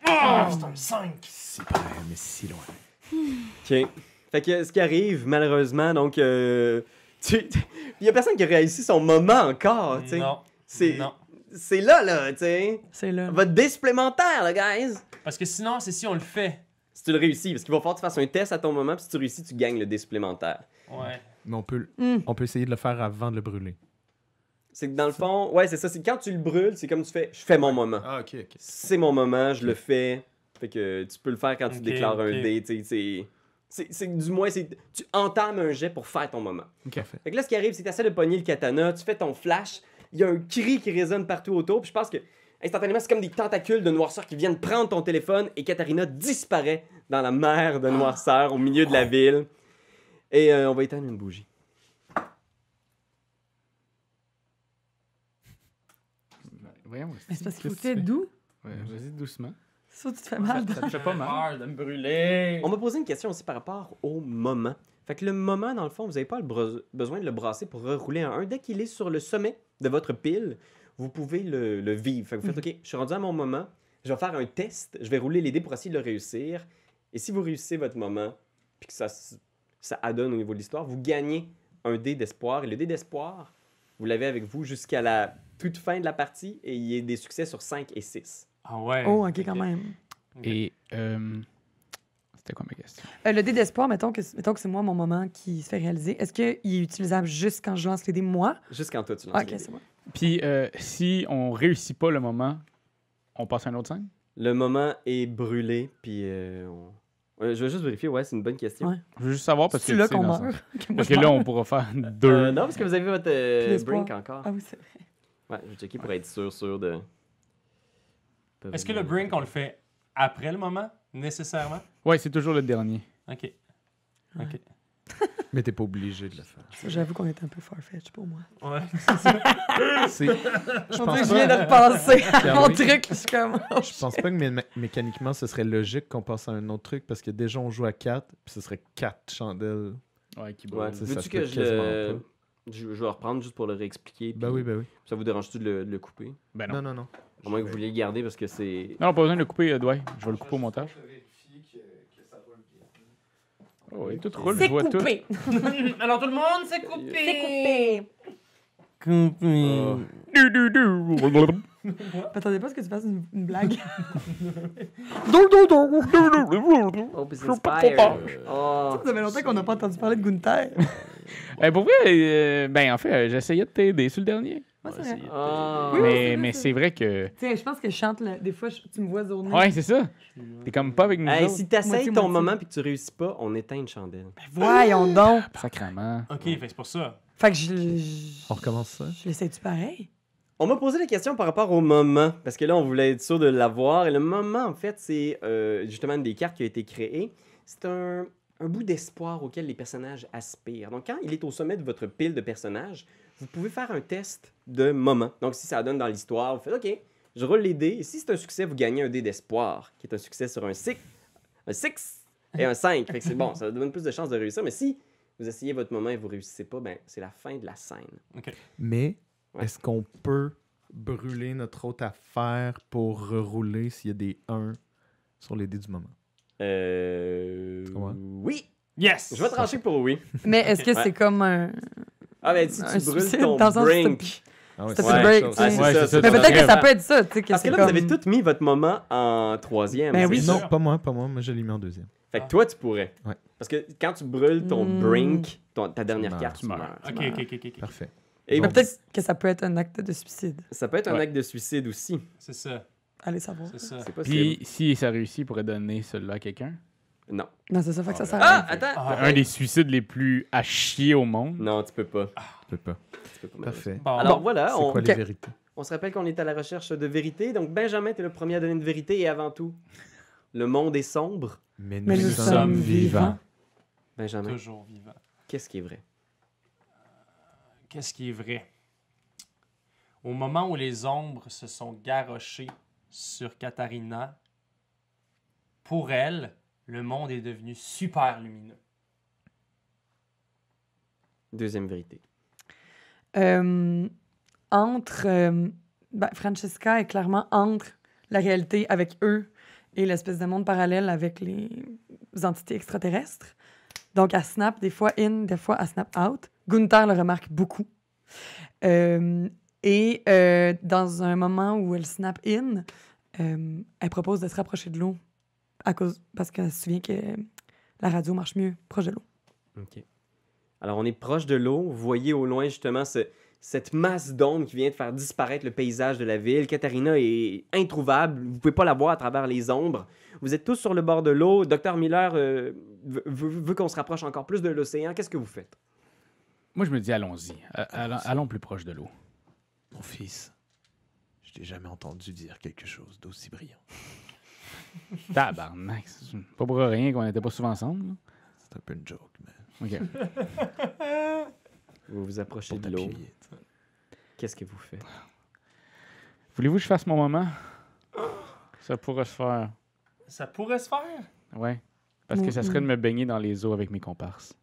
Oh, c'est un 5! C'est pas mais si loin. Ok. Fait que ce qui arrive, malheureusement, donc. Euh, tu- Il y a personne qui a réussi son moment encore, tu sais. Non. C'est Non. c'est là, là, tu sais. C'est là. Votre dé supplémentaire, là, guys. Parce que sinon, c'est si on le fait. Si tu le réussis, parce qu'il va falloir que tu fasses un test à ton moment, puis si tu réussis, tu gagnes le dé supplémentaire. Ouais. Mais on peut, Hmm. on peut essayer de le faire avant de le brûler. C'est que dans le fond, ouais, c'est ça. C'est quand tu le brûles, c'est comme tu fais, je fais mon moment. Ah, ok, ok. C'est mon moment, je le fais. Fait que tu peux le faire quand tu déclares un dé, tu sais. c'est- du moins, c'est tu entames un jet pour faire ton moment. Parfait. Fait que là, ce qui arrive, c'est que tu essaies de pogner le katana, tu fais ton flash, il y a un cri qui résonne partout autour, puis je pense que instantanément, c'est comme des tentacules de noirceur qui viennent prendre ton téléphone et Katharina disparaît dans la mer de noirceur au milieu de la ville. Et euh, on va éteindre une bougie. Voyons, Mais c'est parce qu'il faut que tu doux. Ouais, Vas-y doucement. Ça, tu te fais mal. Ça te fait pas mal. De me brûler. On m'a posé une question aussi par rapport au moment. Fait que le moment, dans le fond, vous n'avez pas le besoin de le brasser pour rerouler un 1. Dès qu'il est sur le sommet de votre pile, vous pouvez le, le vivre. Fait que vous faites, OK, je suis rendu à mon moment, je vais faire un test, je vais rouler les dés pour essayer de le réussir. Et si vous réussissez votre moment, puis que ça, ça adonne au niveau de l'histoire, vous gagnez un dé d'espoir. Et le dé d'espoir, vous l'avez avec vous jusqu'à la toute fin de la partie, et il y a des succès sur 5 et 6. Ah ouais. Oh, ok, quand même. Et euh, c'était quoi ma question? Euh, le dé d'espoir, mettons que, mettons que c'est moi mon moment qui se fait réaliser. Est-ce qu'il est utilisable juste quand je lance les dés, moi? Juste quand toi, tu lances Ah, les ok, c'est moi. Puis euh, si on réussit pas le moment, on passe à un autre scène? Le moment est brûlé, puis euh, on- je vais juste vérifier, ouais, c'est une bonne question. Ouais. Je veux juste savoir parce que. C'est là qu'on meurt? [LAUGHS] Parce que là, on pourra faire deux. Euh, non, parce que vous avez votre euh, brink encore. Ah oui, c'est vrai. Ouais, je vais checker pour être sûr, sûr de. Est-ce que le brink, on le fait après le moment, nécessairement? Ouais, c'est toujours le dernier. Ok. Ok. [LAUGHS] Mais t'es pas obligé de le faire. [LAUGHS] Ça, J'avoue qu'on est un peu farfetch pour moi. Ouais. [LAUGHS] C'est- Je On pense que je viens de repenser à mon truc. Je comme. oh, je pense pas que mé- mécaniquement ce serait logique qu'on passe à un autre truc parce que déjà on joue à 4 puis ce serait 4 chandelles. Ouais, qui Ouais, ça, ça veux-tu que je. Je, je vais reprendre juste pour le réexpliquer. Ben oui, ben oui. Ça vous dérange-tu de le, de le couper? Ben non. Non, non, non. À moins que vous vouliez le garder parce que c'est. Non, pas besoin de le couper, euh, Dwight. Je vais le couper au montage. Oh, oui, tout roule, je C'est vois tout. coupé. [LAUGHS] Alors tout le monde, c'est coupé. C'est coupé. Oh. Du, du, du. [LAUGHS] Attendez pas à ce que tu fasses une, une blague? [LAUGHS] Oh, puis c'est Inspire. Oh. Ça fait longtemps qu'on n'a pas entendu parler de Gunther. Eh, pour vrai, euh, ben en fait, euh, j'essayais de t'aider sur le dernier. Ouais, c'est vrai. essayer de- Ah. Oui, oui, c'est mais vrai, mais c'est c'est vrai que. Tu sais, je pense que je chante, le- des fois, je- tu me vois zoner. Ouais, c'est ça. T'es comme pas avec nous Hey, autres. si t'essayes Moitié, ton moitié. moment puis que tu réussis pas, on éteint une chandelle. Voyons donc. Sacrement. Ok, fait que c'est pour ça. Fait que je. je- On recommence ça? Je l'essaie-tu pareil? On m'a posé la question par rapport au moment, parce que là, on voulait être sûr de l'avoir. Et le moment, en fait, c'est euh, justement une des cartes qui a été créée. C'est un, un bout d'espoir auquel les personnages aspirent. Donc, quand il est au sommet de votre pile de personnages, vous pouvez faire un test de moment. Donc, si ça donne dans l'histoire, vous faites OK, je roule les dés. Et si c'est un succès, vous gagnez un dé d'espoir, qui est un succès sur un 6, un 6 et un 5. Fait que c'est bon, ça donne plus de chances de réussir. Mais si vous essayez votre moment et vous réussissez pas, ben, c'est la fin de la scène. Mais Ouais. est-ce qu'on peut brûler notre autre affaire pour rerouler s'il y a des 1 sur les dés du moment? Euh. Oui! Yes! Je vais trancher pour oui. Mais est-ce que Ouais. c'est comme un. Ah, ben si Un tu brûles suicide, ton brink. Ah ouais, Ça c'est la break, Ouais, ça, c'est ça, Mais peut-être que ça peut être ça, tu sais. que Parce que là, vous avez tous mis votre moment en troisième. Ben oui. sûr. Non, pas moi, pas moi. Moi, je l'ai mis en deuxième. Fait que toi, tu pourrais. Ouais. Parce que quand tu brûles ton Hmm. brink, ton- ta dernière meurs. carte, Tu tu meurs. meurs. Ok, ok, ok, ok. Parfait. Et Mais Bon. peut-être que ça peut être un acte de suicide. ça peut être un Ouais. acte de suicide aussi. C'est ça, Allez savoir. c'est ça. Puis si ça réussit, il pourrait donner celui-là à quelqu'un? Non. Non, c'est ça, fait que ça sert à Ah, rien. attends! Ah. Un des suicides les plus à chier au monde? Non, tu peux pas. Je peux pas. Tu peux pas Parfait. Bon, Alors voilà, C'est on, quoi Ok. les vérités? on se rappelle qu'on est à la recherche de vérité. Donc Benjamin, tu es le premier à donner une vérité et avant tout, le monde est sombre. Mais Mais nous sommes sommes vivants. Benjamin, toujours vivant. qu'est-ce qui est vrai? Qu'est-ce qui est vrai? Au moment où les ombres se sont garochées sur Katharina, pour elle, le monde est devenu super lumineux. Deuxième vérité. Euh, entre. euh, ben, Francesca est clairement entre la réalité avec eux et l'espèce de monde parallèle avec les entités extraterrestres. Donc, elle snap des fois in, des fois elle snap out. Gunther le remarque beaucoup. Euh, et euh, dans un moment où elle snap in, euh, elle propose de se rapprocher de l'eau à cause, parce qu'elle se souvient que la radio marche mieux proche de l'eau. OK. Alors, on est proche de l'eau. Vous voyez au loin, justement, ce- cette masse d'ombre qui vient de faire disparaître le paysage de la ville. Katharina est introuvable. Vous pouvez pas la voir à travers les ombres. Vous êtes tous sur le bord de l'eau. Dr Miller euh, veut, veut- veut qu'on se rapproche encore plus de l'océan. Qu'est-ce que vous faites? Moi, je me dis, allons-y. Euh, Allons, allons plus proche de l'eau. Mon fils, je t'ai jamais entendu dire quelque chose d'aussi brillant. [LAUGHS] Tabarnak. c'est Pas pour rien qu'on n'était pas souvent ensemble. là. C'est un peu une joke, mais OK. [LAUGHS] Vous vous approchez pour de l'eau. t'appuyer. tu sais. Qu'est-ce que vous faites? Voulez-vous que je fasse mon moment? Ça pourrait se faire. Ça pourrait se faire? Ouais. Parce que ça serait de me baigner dans les eaux avec mes comparses.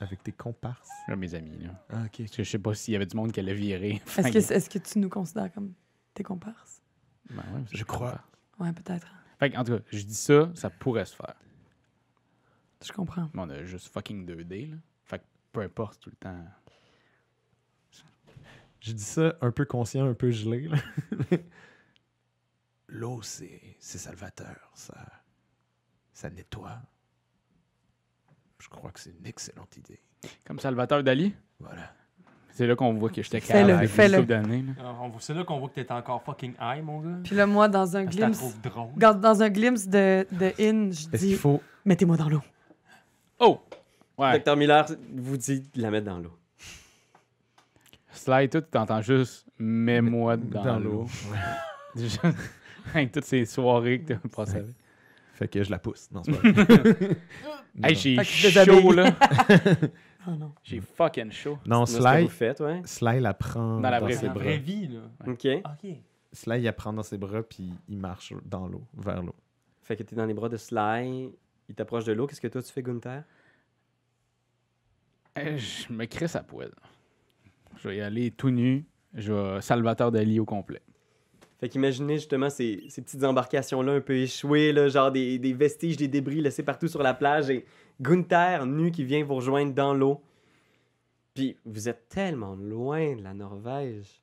Avec tes comparses. Là, mes amis, là. Ah, ok. Parce que je sais pas s'il y avait du monde qui allait virer. [LAUGHS] Est-ce que, tu nous considères comme tes comparses? Ben ouais, Je crois. comparses. Ouais, peut-être. Fait que, en tout cas, je dis ça, ça pourrait se faire. Je comprends. Mais on a juste fucking 2D, là. Fait que peu importe tout le temps. Je dis ça un peu conscient, un peu gelé. là. [LAUGHS] L'eau, c'est c'est salvateur. Ça, ça nettoie. Je crois que c'est une excellente idée. Comme Salvatore Dali? Voilà. C'est là qu'on voit que j'étais Fais-le, calme avec fais-le. une couple d'années. voit- C'est là qu'on voit que t'es encore fucking high, mon gars. Puis là, moi, dans un glimpse, trouve drôle. dans, dans un glimpse de, de in, je Est-ce dis qu'il faut. mettez-moi dans l'eau. Oh! Ouais. Dr Miller vous dit de la mettre dans l'eau. Slide tout, t'entends juste mets-moi dans, l'eau. [LAUGHS] Juste avec toutes ces soirées que t'as passées avec. Fait que je la pousse. Non, c'est pas [LAUGHS] vrai. [LAUGHS] Hey, j'ai chaud, là. [LAUGHS] Oh non. J'ai fucking chaud. non, C'est ce que Sly, vous faites, ouais. Sly la prend Dans la dans, vraie ses. La bras. vraie vie, là. OK. OK. Sly, il la prend dans ses bras, puis il marche dans l'eau, vers l'eau. Fait que t'es dans les bras de Sly. Il t'approche de l'eau. Qu'est-ce que toi, tu fais, Gunther? Euh, Je me crisse à poil. Je vais y aller tout nu. Je vais Salvatore Dali au complet. Fait qu'imaginez justement ces, ces petites embarcations-là un peu échouées, là, genre des, des vestiges, des débris laissés partout sur la plage et Gunther nu qui vient vous rejoindre dans l'eau. Puis vous êtes tellement loin de la Norvège.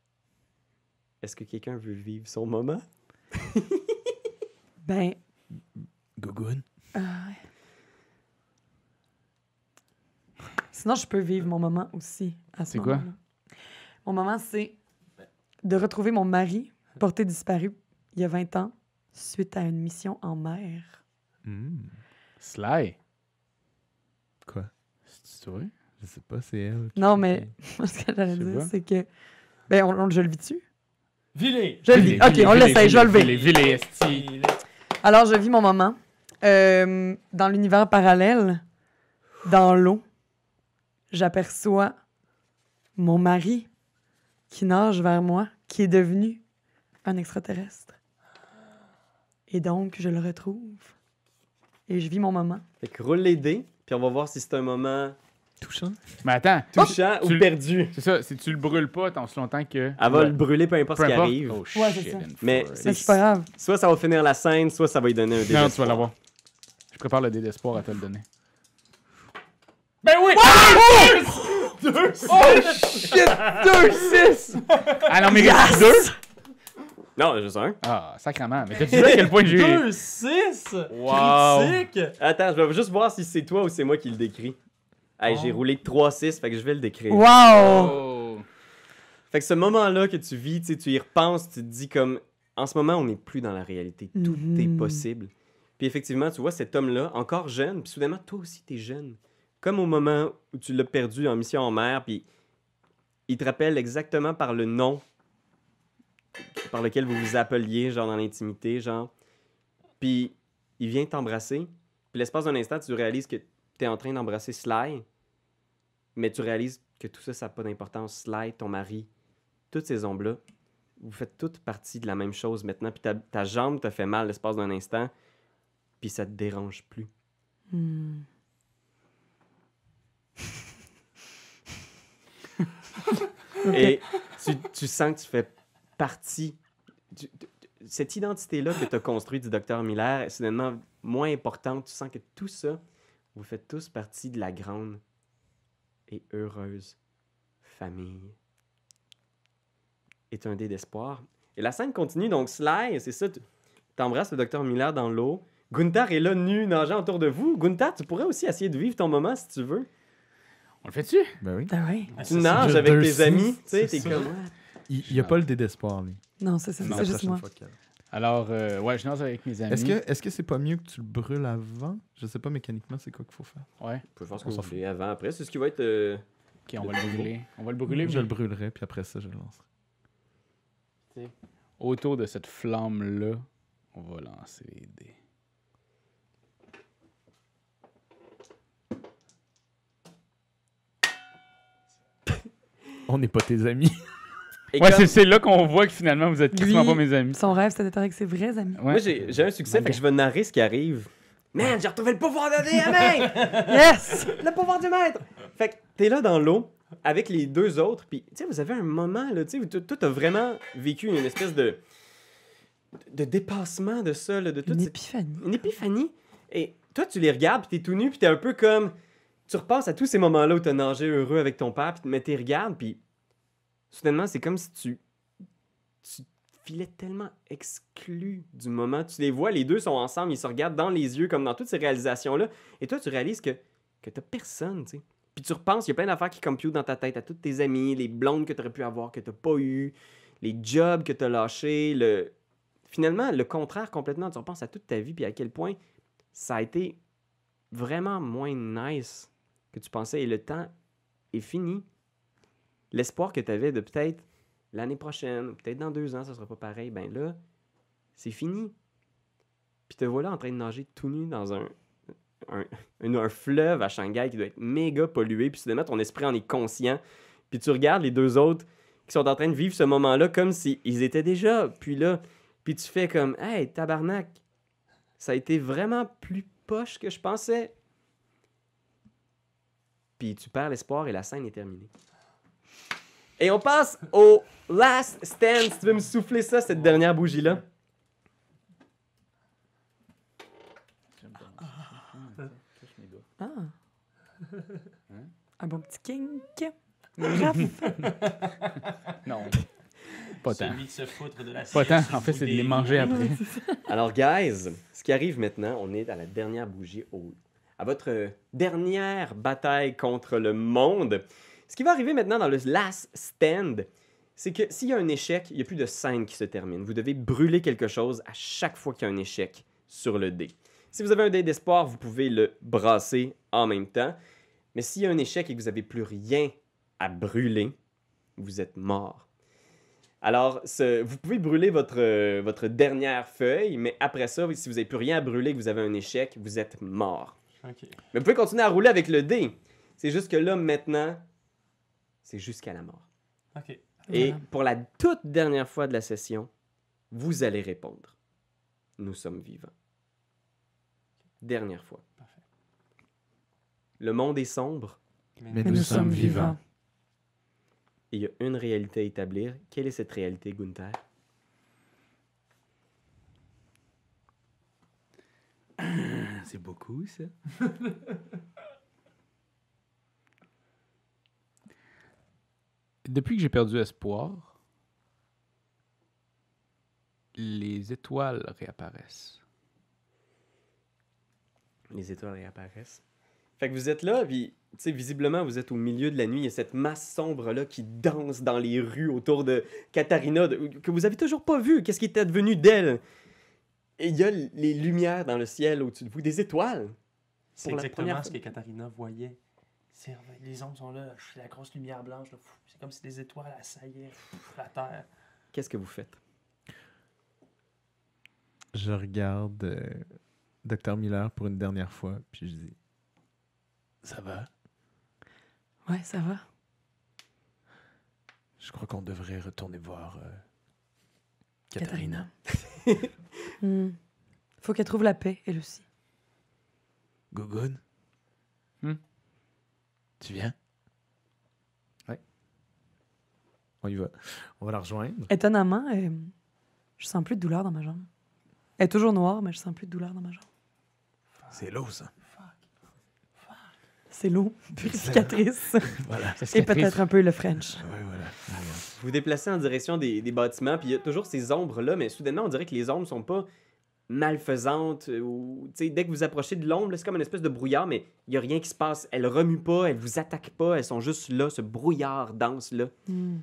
Est-ce que quelqu'un veut vivre son moment? [LAUGHS] Ben, Gogoun? ah ouais. Sinon, je peux vivre mon moment aussi. à ce C'est quoi? Mon moment, c'est de retrouver mon mari porté disparu il y a 20 ans suite à une mission en mer. Hmm. Sly. Quoi? C'est toi? Je sais pas, c'est elle. qui- Non, mais moi, [LAUGHS] ce que j'allais dire, c'est que. Ben, on, on- je le vis-tu? Vilé! Je le vis. Ok, on l'essaye, je vais le lever. Vilé, vilé, esti. Vilé. Alors, je vis mon moment euh, dans l'univers parallèle, dans l'eau. J'aperçois mon mari qui nage vers moi, qui est devenu un extraterrestre. Et donc, je le retrouve. Et je vis mon moment. Fait que roule les dés, puis on va voir si c'est un moment Touchant. Mais attends, touchant ou perdu. c'est ça, si tu le brûles pas tant aussi longtemps que. Elle va le brûler peu importe Peu ce qui arrive. Oh, Ouais, c'est ça. Mais c'est- pas grave. Soit ça va finir la scène, soit ça va lui donner un dé. Non, tu vas l'avoir. Je prépare le dé d'espoir à te le donner. Ben oui! Shit! 2-6! [LAUGHS] Ah non, mais reste deux? Non, juste un. Ah, sacrément. Mais t'as-tu [LAUGHS] vu à quel point j'ai. 2-6! Wow. Critique! Attends, je vais juste voir si c'est toi ou c'est moi qui le décris. Hey, j'ai Oh. roulé 3-6, fait que je vais le décrire. Wow! Oh. Fait que ce moment-là que tu vis, tu sais, tu y repenses, tu te dis comme... En ce moment, on n'est plus dans la réalité. Tout Mhm. est possible. Puis effectivement, tu vois cet homme-là, encore jeune, puis soudainement, toi aussi, t'es jeune. Comme au moment où tu l'as perdu en mission en mer, puis il te rappelle exactement par le nom par lequel vous vous appeliez, genre dans l'intimité, genre. Puis il vient t'embrasser, puis l'espace d'un instant, tu réalises que t'es en train d'embrasser Sly, mais tu réalises que tout ça, ça n'a pas d'importance. Sly, ton mari, toutes ces ombres-là, vous faites toutes partie de la même chose maintenant, puis ta, ta jambe te fait mal l'espace d'un instant, puis ça te dérange plus. Hmm. Et [LAUGHS] tu, tu sens que tu fais partie. cette identité-là que tu as construite du docteur Miller est soudainement moins importante. Tu sens que tout ça, vous faites tous partie de la grande et heureuse famille. Est un dé d'espoir. Et la scène continue, donc Sly, c'est ça, tu embrasses le docteur Miller dans l'eau. Gunther est là, nu, nageant autour de vous. Gunther, tu pourrais aussi essayer de vivre ton moment si tu veux. On le fait-tu? Ben oui. Ah ouais? Tu nages avec tes six, amis, tu sais, c'est t'es ça. comme... Il n'y a pas le dé d'espoir, lui. Non, c'est ça, c'est juste moi. Alors, euh, ouais, je nage avec mes amis. Est-ce que est-ce que c'est pas mieux que tu le brûles avant? Je sais pas mécaniquement c'est quoi qu'il faut faire. Ouais. Vous pouvez faire ce On que s'en vous voulez avant, après. C'est ce qui va être. euh, Ok, on va le brûler. On va le brûler je mais le brûlerai puis après ça je le lancerai. autour de cette flamme-là. On va lancer les dés. [LAUGHS] On n'est pas tes amis. Et Ouais, comme- c'est- c'est là qu'on voit que finalement vous êtes quasiment pas mes amis. Son rêve, c'était d'être avec ses vrais amis. Ouais. Moi, j'ai j'ai un succès, fait que je vais narrer ce qui arrive. Man, j'ai retrouvé le pouvoir de DM! [LAUGHS] Yes! le pouvoir du maître! Fait que t'es là dans l'eau avec les deux autres, puis tu sais, vous avez un moment, là, tu sais, toi, t'as vraiment vécu une espèce de. de dépassement de ça, là, de toute Une cette épiphanie. une épiphanie. Et toi, tu les regardes, puis t'es tout nu, puis t'es un peu comme. Tu repasses à tous ces moments-là où t'as nagé heureux avec ton père, puis mais t'es regardes, puis soudainement, c'est comme si tu. Tu filais tellement exclu du moment. Tu les vois, les deux sont ensemble, ils se regardent dans les yeux, comme dans toutes ces réalisations-là. Et toi, tu réalises que, que t'as personne, tu sais. Puis tu repenses, il y a plein d'affaires qui computent dans ta tête, à toutes tes amis, les blondes que t'aurais pu avoir, que t'as pas eu, les jobs que t'as lâchés, le, finalement, le contraire complètement. Tu repenses à toute ta vie, puis à quel point ça a été vraiment moins nice que tu pensais. Et le temps est fini. L'espoir que tu avais de peut-être l'année prochaine, peut-être dans deux ans, ça sera pas pareil, ben là, c'est fini. Puis te voilà en train de nager tout nu dans un, un, un- un fleuve à Shanghai qui doit être méga pollué, puis soudainement, ton esprit en est conscient. Puis tu regardes les deux autres qui sont en train de vivre ce moment-là comme s'ils étaient déjà. Puis là, puis tu fais comme, hey, tabarnak, ça a été vraiment plus poche que je pensais. Puis tu perds l'espoir et la scène est terminée. Et on passe au last stand. Si tu veux me souffler ça, cette dernière bougie-là. Ah. Hein? Un bon petit kink. Raph? [LAUGHS] Non. Pas tant. Celui de se foutre de la Pas tant. En fait, c'est de les manger après. [LAUGHS] Alors, guys, ce qui arrive maintenant, on est à la dernière bougie, au, à votre dernière bataille contre le monde. Ce qui va arriver maintenant dans le last stand, c'est que s'il y a un échec, il n'y a plus de scène qui se termine. Vous devez brûler quelque chose à chaque fois qu'il y a un échec sur le dé. Si vous avez un dé d'espoir, vous pouvez le brasser en même temps. Mais s'il y a un échec et que vous n'avez plus rien à brûler, vous êtes mort. Alors, ce- vous pouvez brûler votre, euh, votre dernière feuille, mais après ça, si vous n'avez plus rien à brûler et que vous avez un échec, vous êtes mort. Mais vous pouvez continuer à rouler avec le dé. C'est juste que là, maintenant, c'est jusqu'à la mort. Ok. Et Voilà. pour la toute dernière fois de la session, vous allez répondre. Nous sommes vivants. Dernière fois. Parfait. Le monde est sombre Mais Mais nous nous sommes sommes vivants. vivants. et il y a une réalité à établir. Quelle est cette réalité, Gunther? C'est beaucoup, ça. [LAUGHS] Depuis que j'ai perdu espoir, les étoiles réapparaissent. Les étoiles réapparaissent. Fait que vous êtes là, puis, tu sais, visiblement, vous êtes au milieu de la nuit. Il y a cette masse sombre-là qui danse dans les rues autour de Katharina, de- que vous avez toujours pas vu. Qu'est-ce qui était devenu d'elle? Et il y a les lumières dans le ciel au-dessus de vous, des étoiles. C'est exactement première ce que Katharina voyait. Les ombres sont là, la grosse lumière blanche, c'est comme si des étoiles assaillaient la terre. Qu'est-ce que vous faites? Je regarde euh, Dr. Miller pour une dernière fois, puis je dis Ça va? Ouais, ça va. Je crois qu'on devrait retourner voir euh, Katharina. Katharina. [LAUGHS] Hmm. Faut qu'elle trouve la paix, elle aussi. Gogun Hmm? Tu viens? Ouais. On y va. On va la rejoindre. Étonnamment, euh, je sens plus de douleur dans ma jambe. Elle est toujours noire, mais je sens plus de douleur dans ma jambe. C'est l'eau, ça. C'est l'eau purificatrice. [LAUGHS] Voilà. Et peut-être un peu le French. [LAUGHS] Voilà. Vous vous déplacez en direction des, des bâtiments, puis il y a toujours ces ombres-là, mais soudainement, on dirait que les ombres sont pas malfaisantes. euh, Ou, tu sais, dès que vous approchez de l'ombre, là, c'est comme une espèce de brouillard, mais il y a rien qui se passe. Elles remuent pas, elles vous attaquent pas, elles sont juste là, ce brouillard dense-là, Hmm.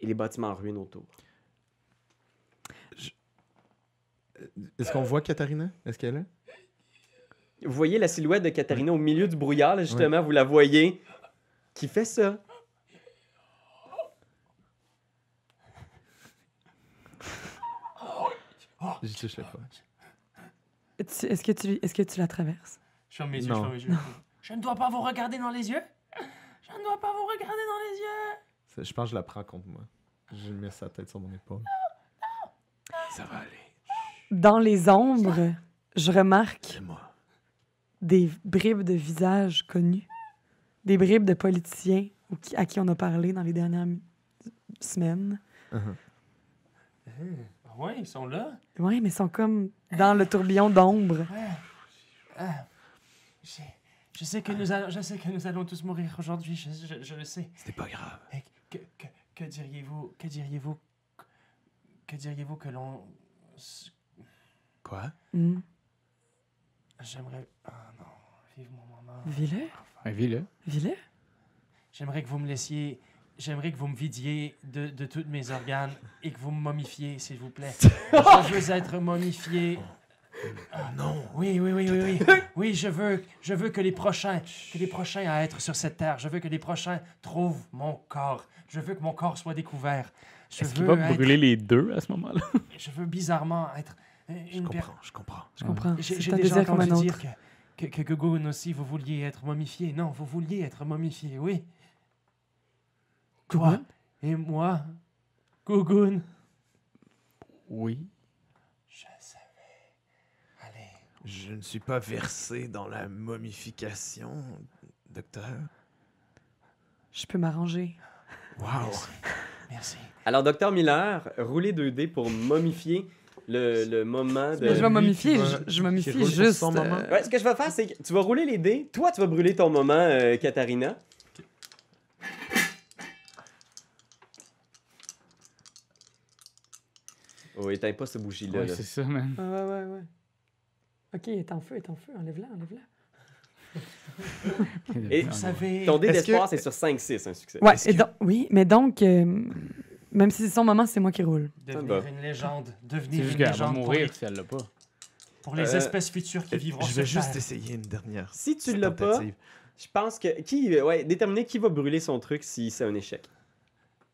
et les bâtiments en ruine autour. Est-ce qu'on voit Katharina? Est-ce qu'elle est là? Vous voyez la silhouette de Katharina au milieu du brouillard, là, justement, vous la voyez, qui fait ça. J'y touche pas. Tu- Est-ce que, tu, est que tu la traverses? Je ferme mes yeux, Non. je ferme mes yeux. Je ne dois pas vous regarder dans les yeux. Je ne dois pas vous regarder dans les yeux. Je pense que je la prends contre moi. Je mets sa tête sur mon épaule. Ça va aller. Dans les ombres, je remarque C'est moi. des bribes de visages connus, des bribes de politiciens ou qui- à qui on a parlé dans les dernières mi- semaines. Ouais, ils sont là. Oui, mais ils sont comme dans le tourbillon d'ombre. Ah. Je, je sais que nous allons, je sais que nous allons tous mourir aujourd'hui. Je, je- je le sais. C'était pas grave. Et que, que, que diriez-vous, que diriez-vous, que diriez-vous que l'on, Quoi? Hmm. j'aimerais, ah non, vive mon moment. Vis-le, vis-le. vis-le. J'aimerais que vous me laissiez, j'aimerais que vous me vidiez de, de tous mes organes et que vous me momifiez, s'il vous plaît. [LAUGHS] je veux être momifié. Ah, Non. Oui, oui, oui, oui, oui. Oui, je veux, je veux que les prochains, que les prochains à être sur cette terre, je veux que les prochains trouvent mon corps. Je veux que mon corps soit découvert. Je Est-ce qu'il veux va être- brûler les deux à ce moment-là? je veux bizarrement être Je une per- comprends, je comprends. Je comprends. J'ai C'est j'ai un déjà désir comme un autre. dire que, que, aussi, vous vouliez être momifié. Non, vous vouliez être momifié, oui. Toi Gogun? et moi, Gogun. Oui. Je savais. Allez. Je ne suis pas versé dans la momification, docteur. Je peux m'arranger. Wow. Merci. Alors, Docteur Miller, roulez 2D pour momifier le, le moment de... Mais je vais momifier, je, je momifie juste. euh, Ouais, ce que je vais faire, c'est que tu vas rouler les dés. Toi, tu vas brûler ton moment, euh, Katharina. Oh, éteins pas ce bougie-là. Ouais, c'est ça, man. Ouais, ouais, ouais, ouais. Ok, il est en feu, il est en feu. Enlève-la, enlève-la. [LAUGHS] Et Vous savez. Ton dé d'espoir, que- c'est sur 5-6, un succès. Ouais, que- donc- oui, mais donc, euh, Même si c'est son moment, c'est moi qui roule. Devenir va. une légende. Devenir une va légende pour mourir les, si elle l'a pas. pour les Euh, espèces futures qui vivront Je vais juste Terre. essayer une dernière. Si tu l'as pas, je pense que. Qui, ouais, déterminer qui va brûler son truc si c'est un échec.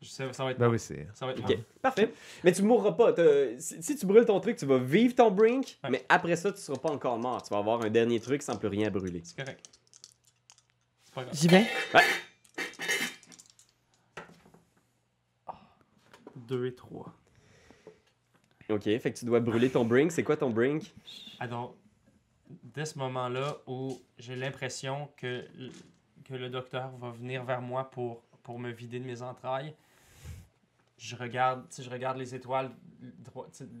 Ça va être Ben oui, c'est. Ça va être Ok, moi. parfait. Mais tu mourras pas. Si, si tu brûles ton truc, tu vas vivre ton brink, Ouais. mais après ça, tu seras pas encore mort. Tu vas avoir un dernier truc sans plus rien brûler. C'est correct. C'est pas grave. J'y vais. 2 et 3. Ok, fait que tu dois brûler ton brink. C'est quoi ton brink? Alors, dès ce moment-là où j'ai l'impression que, que le docteur va venir vers moi pour, pour me vider de mes entrailles, je regarde, je regarde les étoiles,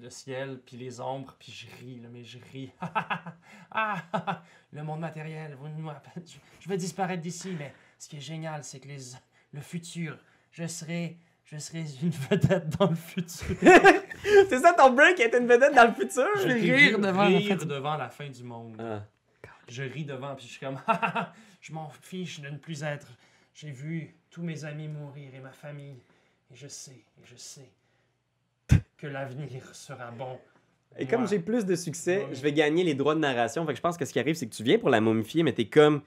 le ciel, puis les ombres, puis je ris, là, mais je ris. [LAUGHS] ah, le monde matériel, vous, je, je vais disparaître d'ici, mais ce qui est génial, c'est que les, le futur, je serai, je serai une [LAUGHS] vedette dans le futur. [LAUGHS] c'est ça ton brink est une vedette dans le futur? Je rire devant la fin du- devant la fin du monde. Ah. Je ris devant, puis je suis comme, je m'en fiche de ne plus être. J'ai vu tous mes amis mourir et ma famille, et je sais, et je sais [LAUGHS] que l'avenir sera bon. Et comme j'ai plus de succès, je vais gagner les droits de narration. Fait que je pense que ce qui arrive, c'est que tu viens pour la momifier, mais t'es comme.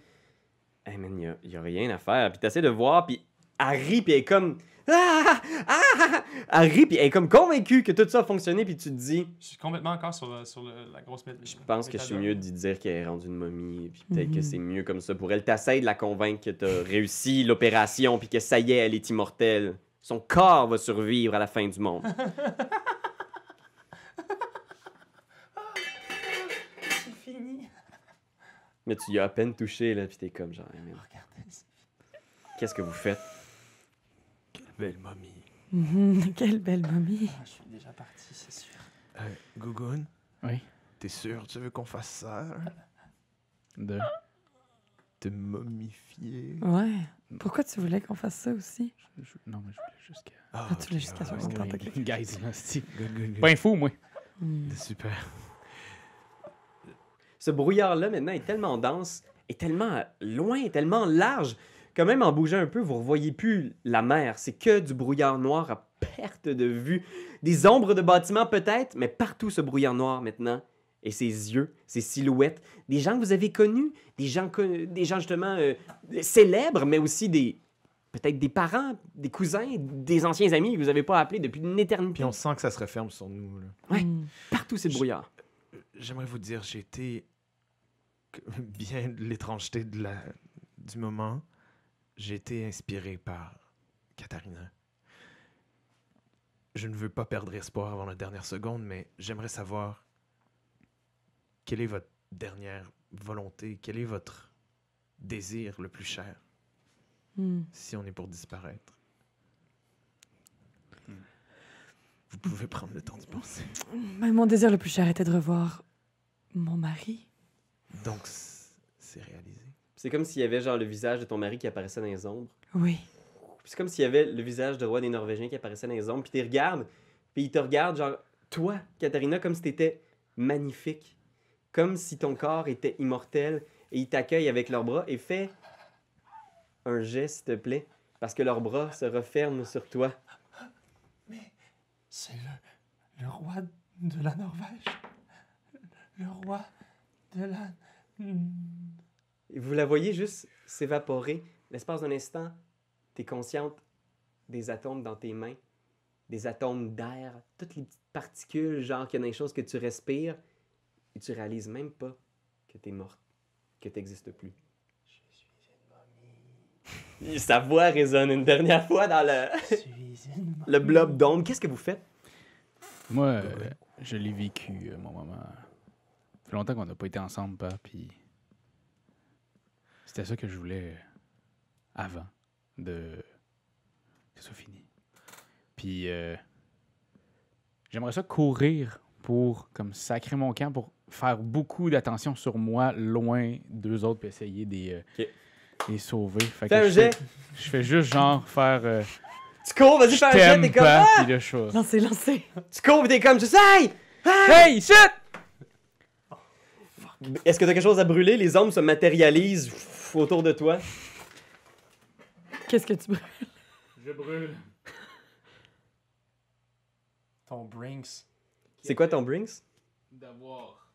Hey man, y a, y a rien à faire. Puis t'essaies de voir, puis elle rit, puis elle est comme. Ah! Ah! ah! Elle rit, puis elle est comme convaincue que tout ça a fonctionné, puis tu te dis. Je suis complètement encore sur, le- sur le- la grosse méthode. Je pense que je suis mieux d'y dire qu'elle est rendue une momie, puis peut-être que c'est mieux comme ça pour elle. T'essayes de la convaincre que t'as réussi l'opération, puis que ça y est, elle est immortelle. Son corps va survivre à la fin du monde. [LAUGHS] C'est fini. Mais tu y as à peine touché, là, puis t'es comme genre, c'est- qu'est-ce que vous faites? Belle momie. Mhm, [LAUGHS] Quelle belle momie. Ah, je suis déjà parti, c'est sûr. Euh, Gougoun, Oui. t'es sûr tu veux qu'on fasse ça? hein? Te momifier? Ouais. Pourquoi tu voulais qu'on fasse ça aussi? je- Non, mais je voulais juste que... Ah, tu voulais jusqu'à ah, 60 ok. ok. Guys, là, c'est Good, good, good. pas un fou, moi. Hmm. Super. ce brouillard-là, maintenant, est tellement dense, est tellement loin, tellement large, que même en bougeant un peu, vous ne revoyez plus la mer. C'est que du brouillard noir à perte de vue. Des ombres de bâtiments peut-être, mais partout ce brouillard noir maintenant. Et ses yeux, ses silhouettes, des gens que vous avez connus, des gens, des gens justement euh, célèbres, mais aussi des peut-être des parents, des cousins, des anciens amis que vous n'avez pas appelés depuis une éternité. Puis on sent que ça se referme sur nous. là. Ouais. Hmm. Partout c'est le brouillard. J'aimerais vous dire, j'ai été [LAUGHS] bien de l'étrangeté de la... du moment. J'ai été inspiré par Katharina. Je ne veux pas perdre espoir avant la dernière seconde, mais j'aimerais savoir quelle est votre dernière volonté, quel est votre désir le plus cher? Hmm. si on est pour disparaître. Vous pouvez prendre le temps d'y penser. Ben, mon désir le plus cher était de revoir mon mari. Donc, c'est réalisé. C'est comme s'il y avait genre le visage de ton mari qui apparaissait dans les ombres. Oui. C'est comme s'il y avait le visage de roi des Norvégiens qui apparaissait dans les ombres, puis tu regardes, puis il te regarde, genre, toi, Katharina, comme si t'étais magnifique. Comme si ton corps était immortel, et ils t'accueillent avec leurs bras, et fais un geste, s'il te plaît, parce que leurs bras se referment sur toi. C'est le, le roi de la Norvège. Le roi de la... Vous la voyez juste s'évaporer. L'espace d'un instant, tu es consciente des atomes dans tes mains, des atomes d'air, toutes les petites particules, genre qu'il y a des choses que tu respires, et tu réalises même pas que tu es morte, que tu n'existes plus. Et [LAUGHS] Sa voix résonne une dernière fois dans le, Je suis une... [LAUGHS] le blob d'ombre. Qu'est-ce que vous faites? Moi, euh, je l'ai vécu, euh, mon moment. Ça fait longtemps qu'on n'a pas été ensemble, pas, puis c'était ça que je voulais euh, avant de que ça soit fini. Puis euh, j'aimerais ça courir pour comme sacrer mon camp pour faire beaucoup d'attention sur moi, loin d'eux autres, puis essayer de les, euh, Ok. les sauver. Fait Fais que un je jet. fais- Je fais juste genre faire. euh, Tu cours, vas-y, fais un jet, t'es comme. Ah! puis là, je Lancez, lancez. Tu cours, pis t'es comme, je sais! Hey! Hey, shit! Est-ce que t'as quelque chose à brûler? Les ombres se matérialisent autour de toi. Qu'est-ce que tu brûles? Je brûle. Ton Brinks. C'est quoi ton Brinks? D'avoir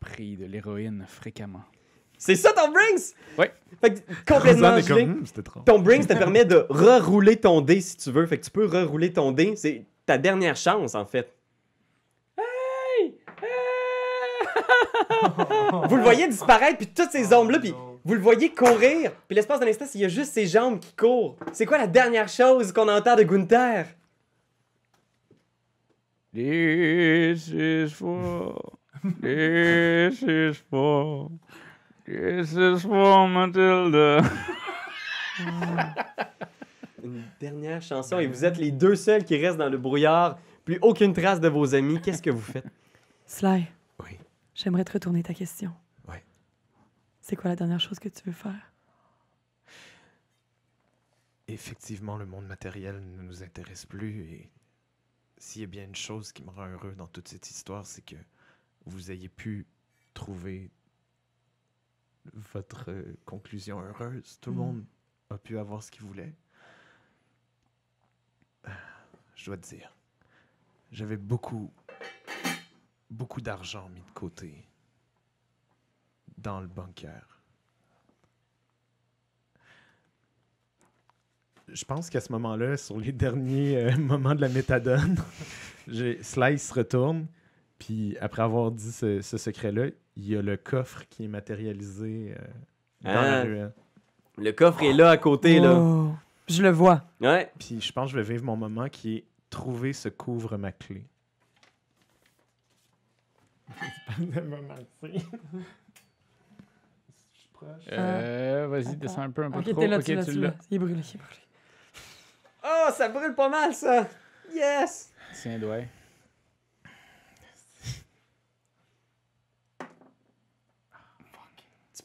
pris de l'héroïne fréquemment. C'est ça ton Brinks? Ouais. Fait que complètement gelé. comme, c'était trop. Ton Brinks te permet de rerouler ton dé si tu veux. Fait que tu peux rerouler ton dé. C'est ta dernière chance, en fait. Hey! Hey! vous le voyez disparaître, puis toutes ces ombres-là, puis vous le voyez courir. Puis l'espace d'un instant, il y a juste ses jambes qui courent. C'est quoi la dernière chose qu'on entend de Gunther? This is for. This is for. This is for Matilda. [LAUGHS] Une dernière chanson, et vous êtes les deux seuls qui restent dans le brouillard. Plus aucune trace de vos amis. Qu'est-ce que vous faites? Sly, Oui. j'aimerais te retourner ta question. Ouais. C'est quoi la dernière chose que tu veux faire? Effectivement, le monde matériel ne nous intéresse plus et s'il y a bien une chose qui me rend heureux dans toute cette histoire, c'est que vous ayez pu trouver votre euh, conclusion heureuse. Tout le Mm. monde a pu avoir ce qu'il voulait. Ah, Je dois te dire, j'avais beaucoup, beaucoup d'argent mis de côté dans le bunker. Je pense qu'à ce moment-là, sur les derniers euh, [LAUGHS] moments de la méthadone, [LAUGHS] Slice retourne, puis après avoir dit ce, ce secret-là, il y a le coffre qui est matérialisé euh, dans Ah. la ruelle. Le coffre est là à côté, là. Oh, Je le vois. Ouais. Puis je pense que je vais vivre mon moment qui est trouver ce couvre ma clé. Euh, vas-y, Attends. descends un peu, un peu Ok, trop. là, ok, tu tu l'as. Il est brûlé, il est brûlé. Oh, ça brûle pas mal, ça! Yes! Tiens, doigt.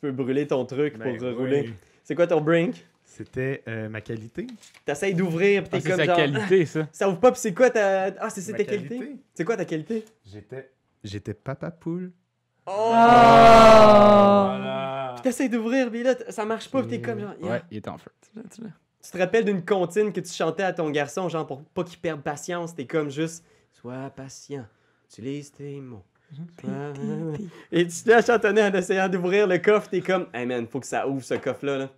Peux brûler ton truc Ben pour oui. C'est quoi ton brink? C'était euh, ma qualité. T'essayes d'ouvrir, pis Ah, t'es c'est comme sa genre... qualité, ça. [LAUGHS] Ça ouvre pas, pis c'est quoi ta... Ah, c'est ta qualité? qualité? C'est quoi ta qualité? J'étais j'étais papa poule. Oh! Voilà. Pis t'essayes d'ouvrir, pis là, ça marche pas, pis t'es comme genre... yeah. Ouais, il est en feu. Tu te rappelles d'une comptine que tu chantais à ton garçon, genre pour pas qu'il perde patience, t'es comme juste... Sois patient, utilise tes mots. Pi. Et tu te chantonner en essayant d'ouvrir le coffre, t'es comme, hey man, faut que ça ouvre ce coffre-là. Là.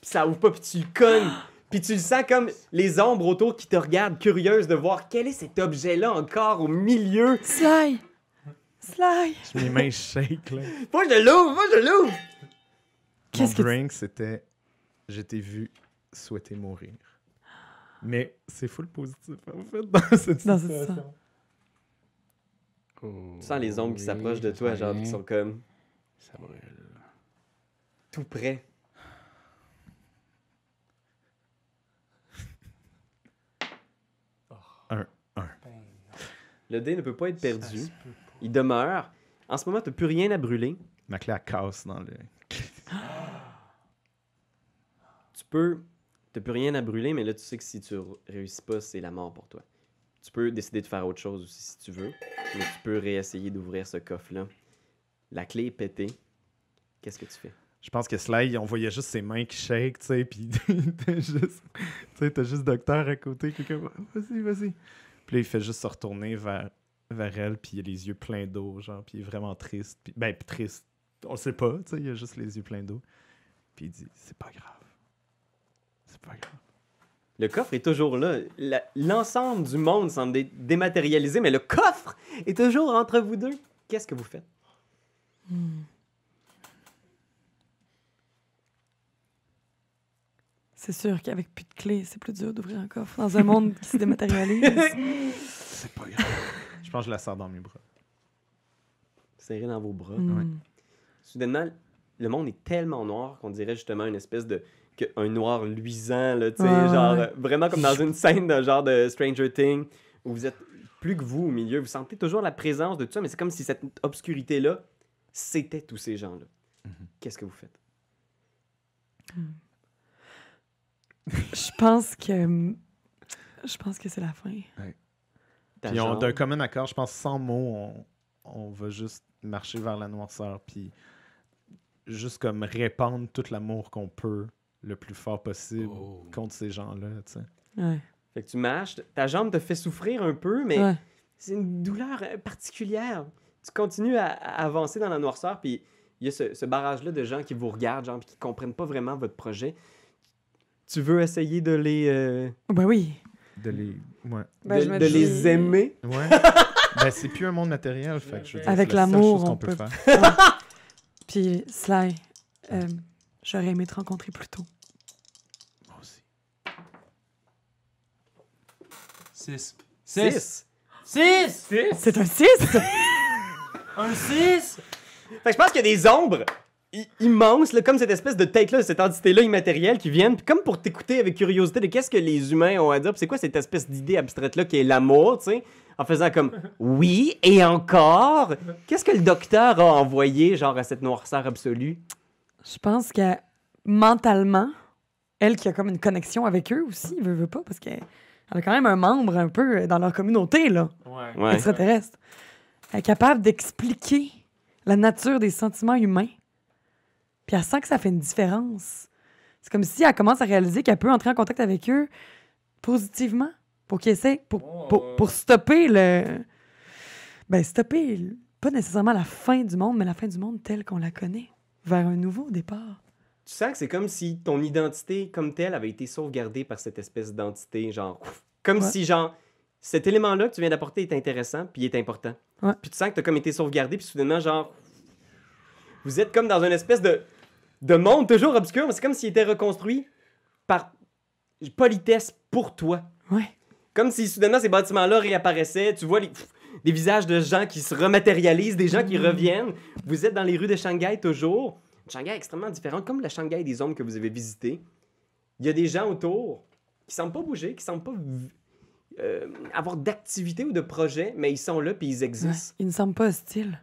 Puis ça ouvre pas, puis tu le cognes. Puis tu le sens comme les ombres autour qui te regardent, curieuses de voir quel est cet objet-là encore au milieu. Sly! Sly! Mes mains shake là. Faut que je l'ouvre, faut que je l'ouvre. Mon Qu'est-ce que drink, c'était je t'ai vu souhaiter mourir. Mais c'est full positif en fait dans cette Dans cette Tu sens les ombres qui s'approchent de toi, genre, qui sont comme Ça brûle. tout près. Ben, Le dé ne peut pas être perdu. se peut pas. Il demeure. En ce moment, t'as plus rien à brûler. Ma clé elle casse dans le. [GASPS] tu peux. T'as plus rien à brûler, mais là, tu sais que si tu réussis pas, c'est la mort pour toi. Tu peux décider de faire autre chose aussi si tu veux, mais tu peux réessayer d'ouvrir ce coffre-là. La clé est pétée. Qu'est-ce que tu fais? Je pense que Sly, on voyait juste ses mains qui shake, tu sais, puis [LAUGHS] t'as juste, juste docteur à côté, quelqu'un, va, vas-y, vas-y. Puis il fait juste se retourner vers, vers elle, puis il a les yeux pleins d'eau, genre, puis il est vraiment triste. Puis, ben, triste, on le sait pas, tu sais, il a juste les yeux pleins d'eau. Puis il dit, c'est pas grave. C'est pas grave. Le coffre est toujours là. L'ensemble du monde semble dé- dématérialisé, mais le coffre est toujours entre vous deux. Qu'est-ce que vous faites? Hmm. C'est sûr qu'avec plus de clés, c'est plus dur d'ouvrir un coffre dans un monde qui se dématérialise. [LAUGHS] C'est pas grave. Je pense que je la sors dans mes bras. Serré dans vos bras. Hmm. Soudainement, le monde est tellement noir qu'on dirait justement une espèce de. Un noir luisant, là, tu sais, Ouais, genre. ouais. euh, Vraiment comme dans une scène de genre de Stranger Things, où vous êtes plus que vous au milieu. Vous sentez toujours la présence de tout ça, mais c'est comme si cette obscurité-là, c'était tous ces gens-là. Mhm. Qu'est-ce que vous faites? Je pense que. Je pense que c'est la fin. Ta Puis on, d'un commun accord, je pense sans mots, on, on va juste marcher vers la noirceur, puis juste comme répandre tout l'amour qu'on peut le plus fort possible Oh. contre ces gens-là, tu sais. Ouais. Fait que tu marches, ta jambe te fait souffrir un peu, mais Ouais. c'est une douleur euh, particulière. Tu continues à, à avancer dans la noirceur, puis il y a ce, ce barrage-là de gens qui vous regardent, genre, puis qui comprennent pas vraiment votre projet. Tu veux essayer de les, euh, Ben oui. De les. Ouais. Ben, de, je les aimer? Ouais. [LAUGHS] ben, c'est plus un monde matériel, fait que je veux dire, Avec la l'amour, qu'on on peut peut- faire. [LAUGHS] Puis, Sly, euh, j'aurais aimé te rencontrer plus tôt. Moi aussi. 6. 6. 6! C'est un 6? [LAUGHS] Un 6! Fait que je pense qu'il y a des ombres i- immenses, là, comme cette espèce de tête-là, cette entité-là immatérielle qui viennent, puis comme pour t'écouter avec curiosité de qu'est-ce que les humains ont à dire, puis c'est quoi cette espèce d'idée abstraite-là qui est l'amour, tu sais, en faisant comme oui et encore. Qu'est-ce que le docteur a envoyé, genre, à cette noirceur absolue? Je pense que mentalement, elle qui a comme une connexion avec eux aussi, veut, veut pas, parce qu'elle elle a quand même un membre un peu dans leur communauté, là, Ouais. Ouais. extraterrestre. Elle est capable d'expliquer la nature des sentiments humains. Puis elle sent que ça fait une différence. C'est comme si elle commence à réaliser qu'elle peut entrer en contact avec eux positivement pour qu'ils essaient, pour, pour, pour stopper le. Ben, stopper, pas nécessairement la fin du monde, mais la fin du monde telle qu'on la connaît, vers un nouveau départ. Tu sens que c'est comme si ton identité comme telle avait été sauvegardée par cette espèce d'entité, genre, comme Ouais. si, genre, cet élément-là que tu viens d'apporter est intéressant, puis est important. Ouais. Puis tu sens que tu as comme été sauvegardé, puis soudainement, genre, vous êtes comme dans une espèce de, de monde toujours obscur, mais c'est comme s'il était reconstruit par politesse pour toi. Ouais. Comme si soudainement ces bâtiments-là réapparaissaient, tu vois les, des visages de gens qui se rematérialisent, des gens qui reviennent. Vous êtes dans les rues de Shanghai toujours. Une Shanghai extrêmement différente, comme la Shanghai des hommes que vous avez visité. Il y a des gens autour qui semblent pas bouger, qui semblent pas euh, avoir d'activité ou de projet, mais ils sont là puis ils Ouais. existent. Ils ne semblent pas hostiles.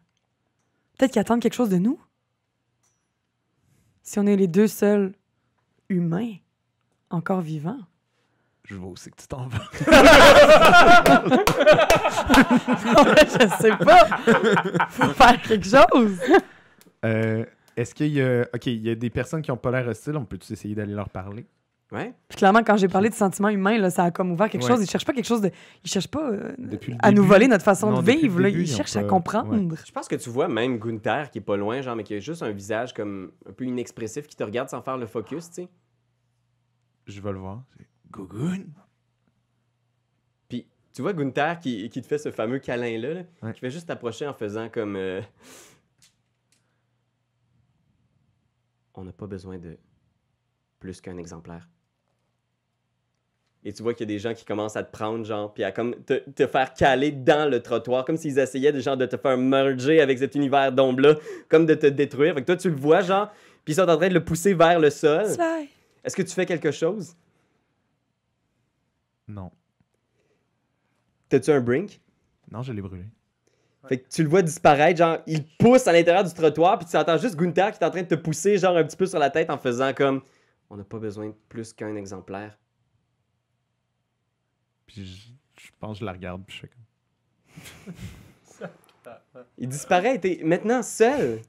Peut-être qu'ils attendent quelque chose de nous. Si on est les deux seuls humains encore vivants. Je vois aussi que tu t'en vas? [LAUGHS] je sais pas. Faut faire quelque chose. Euh, Est-ce qu'il y a. Ok, il y a des personnes qui ont pas l'air hostiles, on peut-tu essayer d'aller leur parler? Ouais. Puis clairement, quand j'ai parlé de sentiments humains, là, ça a comme ouvert quelque Ouais. chose. Ils cherchent pas quelque chose de. Ils cherchent pas euh, à nous voler notre façon Non, de vivre. là. Ils cherchent à comprendre. Je pense que tu vois même Gunther qui est pas loin, genre, mais qui a juste un visage comme un peu inexpressif qui te regarde sans faire le focus, tu sais. Je vais le voir. Gogun? Puis tu vois Gunther qui, qui te fait ce fameux câlin-là, là, Ouais. qui fait juste t'approcher en faisant comme. euh, On n'a pas besoin de plus qu'un exemplaire. Et tu vois qu'il y a des gens qui commencent à te prendre, genre, puis à comme te, te faire caler dans le trottoir, comme s'ils essayaient de, genre, de te faire merger avec cet univers d'ombre-là, comme de te détruire. Fait que toi, tu le vois, genre, puis ils sont en train de le pousser vers le sol. Est-ce que tu fais quelque chose? Non. T'as-tu un brink? Non, je l'ai brûlé. Fait que tu le vois disparaître, genre, il pousse à l'intérieur du trottoir, puis tu entends juste Gunther qui est en train de te pousser, genre, un petit peu sur la tête en faisant comme On n'a pas besoin de plus qu'un exemplaire. Puis je, je pense que je la regarde, puis je fais comme. [LAUGHS] Il disparaît et t'es maintenant seul.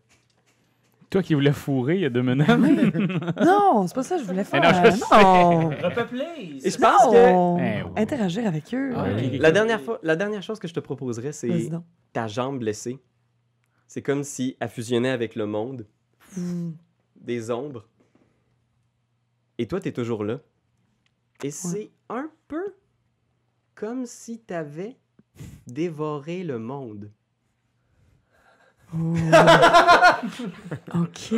Toi qui voulais fourrer il y a deux minutes. [LAUGHS] Non, c'est pas ça que je voulais faire. non, je. Repeuplé! Et je pense que Non. Eh, ouais. Interagir avec eux. Ah, ok. la dernière, fois, la dernière chose que je te proposerais, c'est ta jambe blessée. C'est comme si elle fusionnait avec le monde, Hmm. des ombres. Et toi, t'es toujours là. Et c'est un peu comme si t'avais dévoré le monde. Oh. [LAUGHS] OK.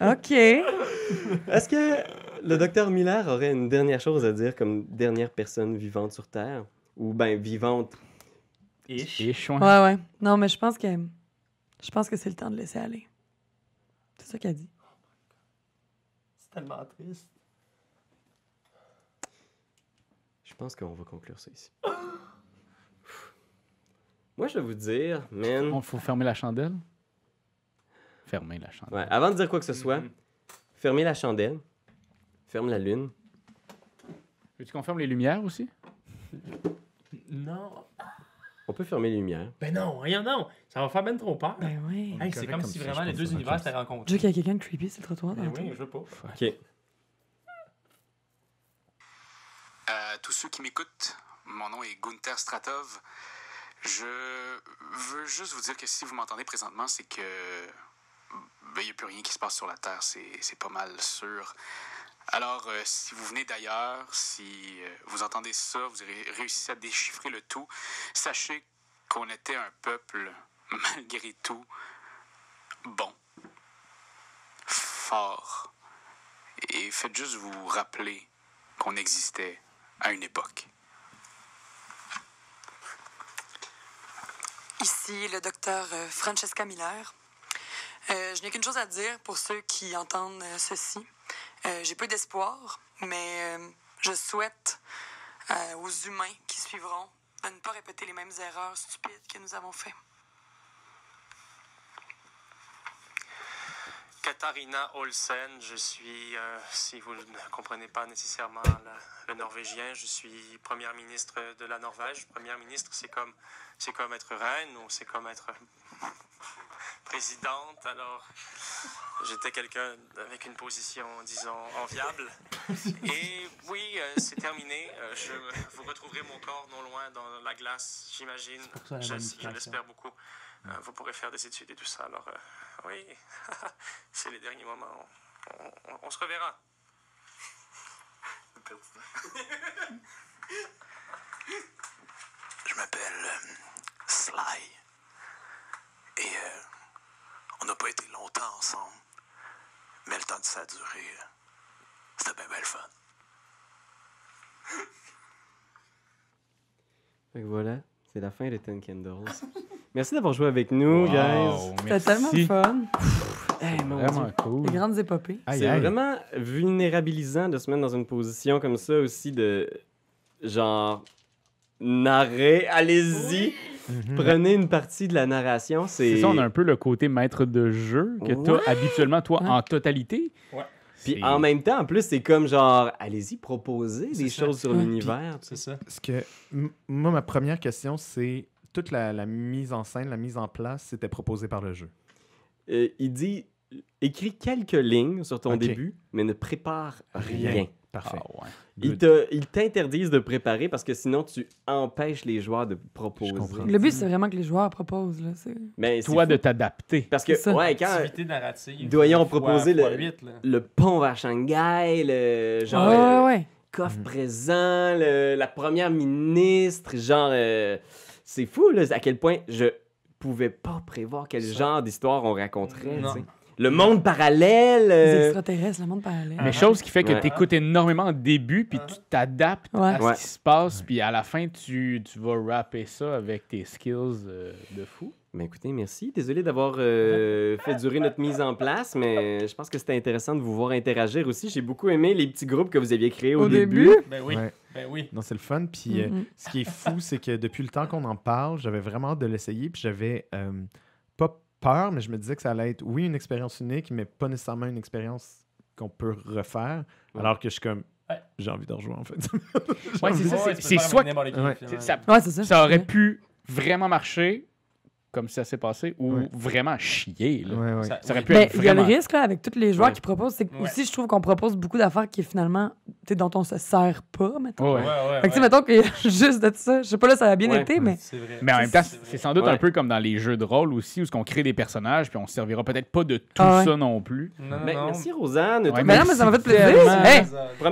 OK. Est-ce que le docteur Miller aurait une dernière chose à dire comme dernière personne vivante sur Terre? Ou ben vivante. Ish. Et chouin. Ouais, ouais. Non, mais je pense que. Je pense que c'est le temps de laisser aller. C'est ça qu'elle a dit. C'est tellement triste. Je pense qu'on va conclure ça ici. [LAUGHS] Moi, je vais vous dire, man. Il faut fermer la chandelle? Fermer la chandelle. Ouais, avant de dire quoi que ce soit, Mhm. fermez la chandelle, ferme la lune. Veux-tu qu'on ferme les lumières aussi? Non. On peut fermer les lumières. Ben non, rien non. Ça va faire ben trop peur. Ben oui. Hey, c'est comme comme si vraiment les deux univers s'étaient Tu rencontrés. veux qu'il y ait quelqu'un de creepy sur le trottoir? Ben oui, temps? je veux pas. Ok. Euh, tous ceux qui m'écoutent. Mon nom est Gunther Stratov. Je veux juste vous dire que si vous m'entendez présentement, c'est que ben, il n'y a plus rien qui se passe sur la Terre, c'est pas mal sûr. Alors, euh, si vous venez d'ailleurs, si euh, vous entendez ça, vous avez réussi à déchiffrer le tout, sachez qu'on était un peuple, [LAUGHS] malgré tout, bon, fort. Et faites juste vous rappeler qu'on existait à une époque. Ici le docteur euh, Francesca Miller. Euh, je n'ai qu'une chose à dire pour ceux qui entendent euh, ceci. J'ai peu d'espoir, mais je souhaite aux humains qui suivront de ne pas répéter les mêmes erreurs stupides que nous avons faites. Katharina Olsen, je suis, euh, si vous ne comprenez pas nécessairement le, le norvégien, je suis première ministre de la Norvège. Première ministre, c'est comme, c'est comme être reine ou c'est comme être présidente. Alors, j'étais quelqu'un avec une position, disons, enviable. Et oui, euh, c'est terminé. Euh, je, vous retrouverez mon corps non loin dans la glace, j'imagine. Je, je l'espère beaucoup. Euh, vous pourrez faire des études et tout ça. Alors, euh, oui, [LAUGHS] c'est les derniers moments. On, on- on se reverra. [LAUGHS] Je m'appelle euh, Sly. Et euh, on n'a pas été longtemps ensemble. Mais le temps que ça a duré, c'était bien belle fun. Fait que voilà, c'est la fin de Ten Candles. [LAUGHS] Merci d'avoir joué avec nous, guys. Wow, C'était tellement fun. Hey, mon Vraiment Dieu. cool. Les grandes épopées. C'est vraiment vulnérabilisant de se mettre dans une position comme ça aussi de genre narrer. Allez-y, Mhm. prenez une partie de la narration. C'est ça, on a un peu le côté maître de jeu que tu Ouais. as habituellement, toi, Ouais. en totalité. Ouais. Puis en même temps, en plus, c'est comme genre, allez-y, proposez des ça. choses sur Ouais. l'univers. C'est ça. Ce que, moi, ma première question, c'est toute la, la mise en scène, la mise en place, c'était proposé par le jeu. Euh, il dit, écris quelques lignes sur ton début, mais ne prépare rien. Rien. Parfait. Ah ouais. Ils Good. te- ils t'interdisent de préparer parce que sinon tu empêches les joueurs de proposer. Le but, c'est vraiment que les joueurs proposent. Là. c'est- Mais c'est Toi, de t'adapter. Parce que, ouais, quand narrative. doyons proposer fois le- pont vers Shanghai, le genre ouais, euh, ouais, ouais. coffre présent, le- la première ministre, genre euh, c'est fou là, à quel point je pouvais pas prévoir quel Ça. genre d'histoire on raconterait. Le monde parallèle. Les euh, extraterrestres, le monde parallèle. Mais chose qui fait que Ouais. tu écoutes énormément au début, puis tu t'adaptes Ouais. à ce Ouais. qui se passe, puis à la fin, tu, tu vas rapper ça avec tes skills euh, de fou. Ben écoutez, merci. Désolé d'avoir euh, fait durer notre mise en place, mais je pense que c'était intéressant de vous voir interagir aussi. J'ai beaucoup aimé les petits groupes que vous aviez créés au, Au début. Ben oui. Ben oui. Non, c'est le fun. Puis euh, Mhm. ce qui est fou, c'est que depuis le temps qu'on en parle, j'avais vraiment hâte de l'essayer. Puis j'avais euh, pas peur, mais je me disais que ça allait être, oui, une expérience unique, mais pas nécessairement une expérience qu'on peut refaire. Ouais. Alors que je suis comme, Ouais. j'ai envie de rejouer en fait. Ouais, c'est ça. C'est- soit Ouais. ça, Ouais, c'est ça. ça aurait pu vraiment marcher comme ça s'est passé, ou Ouais. vraiment chier. Là. ouais, ouais. Ça- Ça aurait pu Mais être il y a le vraiment... risque là, avec tous les joueurs Ouais. qui proposent. C'est que Ouais. aussi, je trouve qu'on propose beaucoup d'affaires qui finalement, tu sais, dont on se sert pas, mettons. Ouais, Ouais, ouais. ouais, Fait que, tu sais, ouais. mettons qu'il y a juste de ça. Je sais pas, là, ça a bien Ouais. été, mais. C'est vrai. Mais en même temps, C'est sans doute Ouais. un peu comme dans les jeux de rôle aussi, où on crée des personnages, puis on servira peut-être pas de tout Ah ouais. ça non plus. Non, non, Ben, non. merci Rosanne. Mais non, mais ça m'a fait plaisir.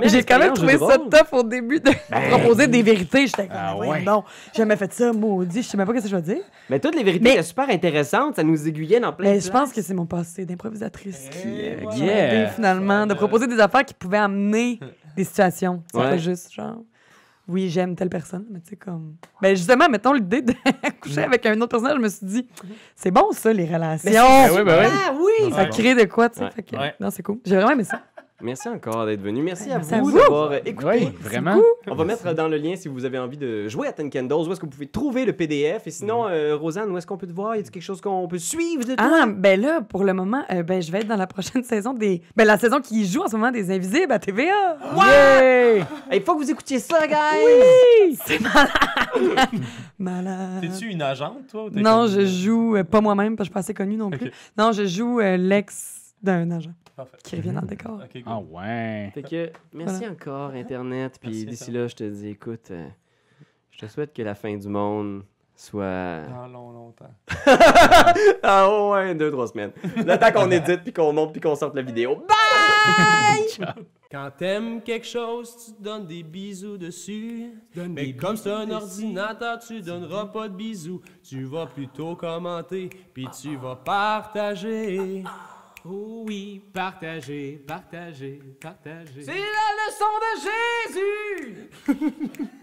J'ai quand même trouvé ça tough au début de Ben, proposer des vérités. J'étais comme, Ah ah, j'ai jamais fait ça, maudit. Je sais même pas ce que je vais dire. Mais toutes les vérités Super intéressantes. Ça nous aiguillait dans plein Mais de je pense que c'est mon passé d'improvisatrice qui, euh, Eh, qui m'a yeah. aidé finalement de proposer des affaires qui pouvaient amener [LAUGHS] des situations. C'est Ouais. pas juste genre, oui, j'aime telle personne, mais tu sais, comme. Ben justement, mettons l'idée de [LAUGHS] coucher avec un autre personnage, je me suis dit, c'est bon ça, les relations. Ben oui, ben oui. Ah oui! Ça crée de quoi, tu sais. Ouais. fait que- Ouais. Non, c'est cool. J'ai vraiment aimé ça. Merci encore d'être venu. Merci à Merci à vous vous. d'avoir euh, écouté. Oui, vraiment. On va mettre dans le lien si vous avez envie de jouer à Ten Candles, où est-ce que vous pouvez trouver le PDF. Et sinon, euh, Rosanne, où est-ce qu'on peut te voir? Y a quelque chose qu'on peut suivre de toi? Ah, ben là, pour le moment, euh, ben, je vais être dans la prochaine [LAUGHS] saison des. Ben, la saison qui joue en ce moment des Invisibles à TVA. Yay! Il faut que vous écoutiez ça, guys! C'est malade. [LAUGHS] malade. T'es-tu une agente, toi? Non, comme- je joue, euh, pas moi-même, parce que je suis pas assez connue non plus. Non, je joue euh, l'ex d'un agent Parfait. qui revient dans le décor. Ok, cool. Ah ouais. Fait que merci Voilà. encore, Internet. Puis d'ici là, je te dis, écoute, euh, je te souhaite que la fin du monde soit. Dans long, longtemps. [LAUGHS] ah ouais, deux, trois semaines. Le temps qu'on [LAUGHS] édite, puis qu'on monte, puis qu'on sorte la vidéo. [LAUGHS] Bye! Quand t'aimes quelque chose, tu te donnes des bisous dessus. Mais comme c'est un ordinateur, tu donneras pas de bisous. Tu vas plutôt commenter, puis tu vas partager. Oh oui, partagez, partagez, partagez. C'est la leçon de Jésus! [LAUGHS]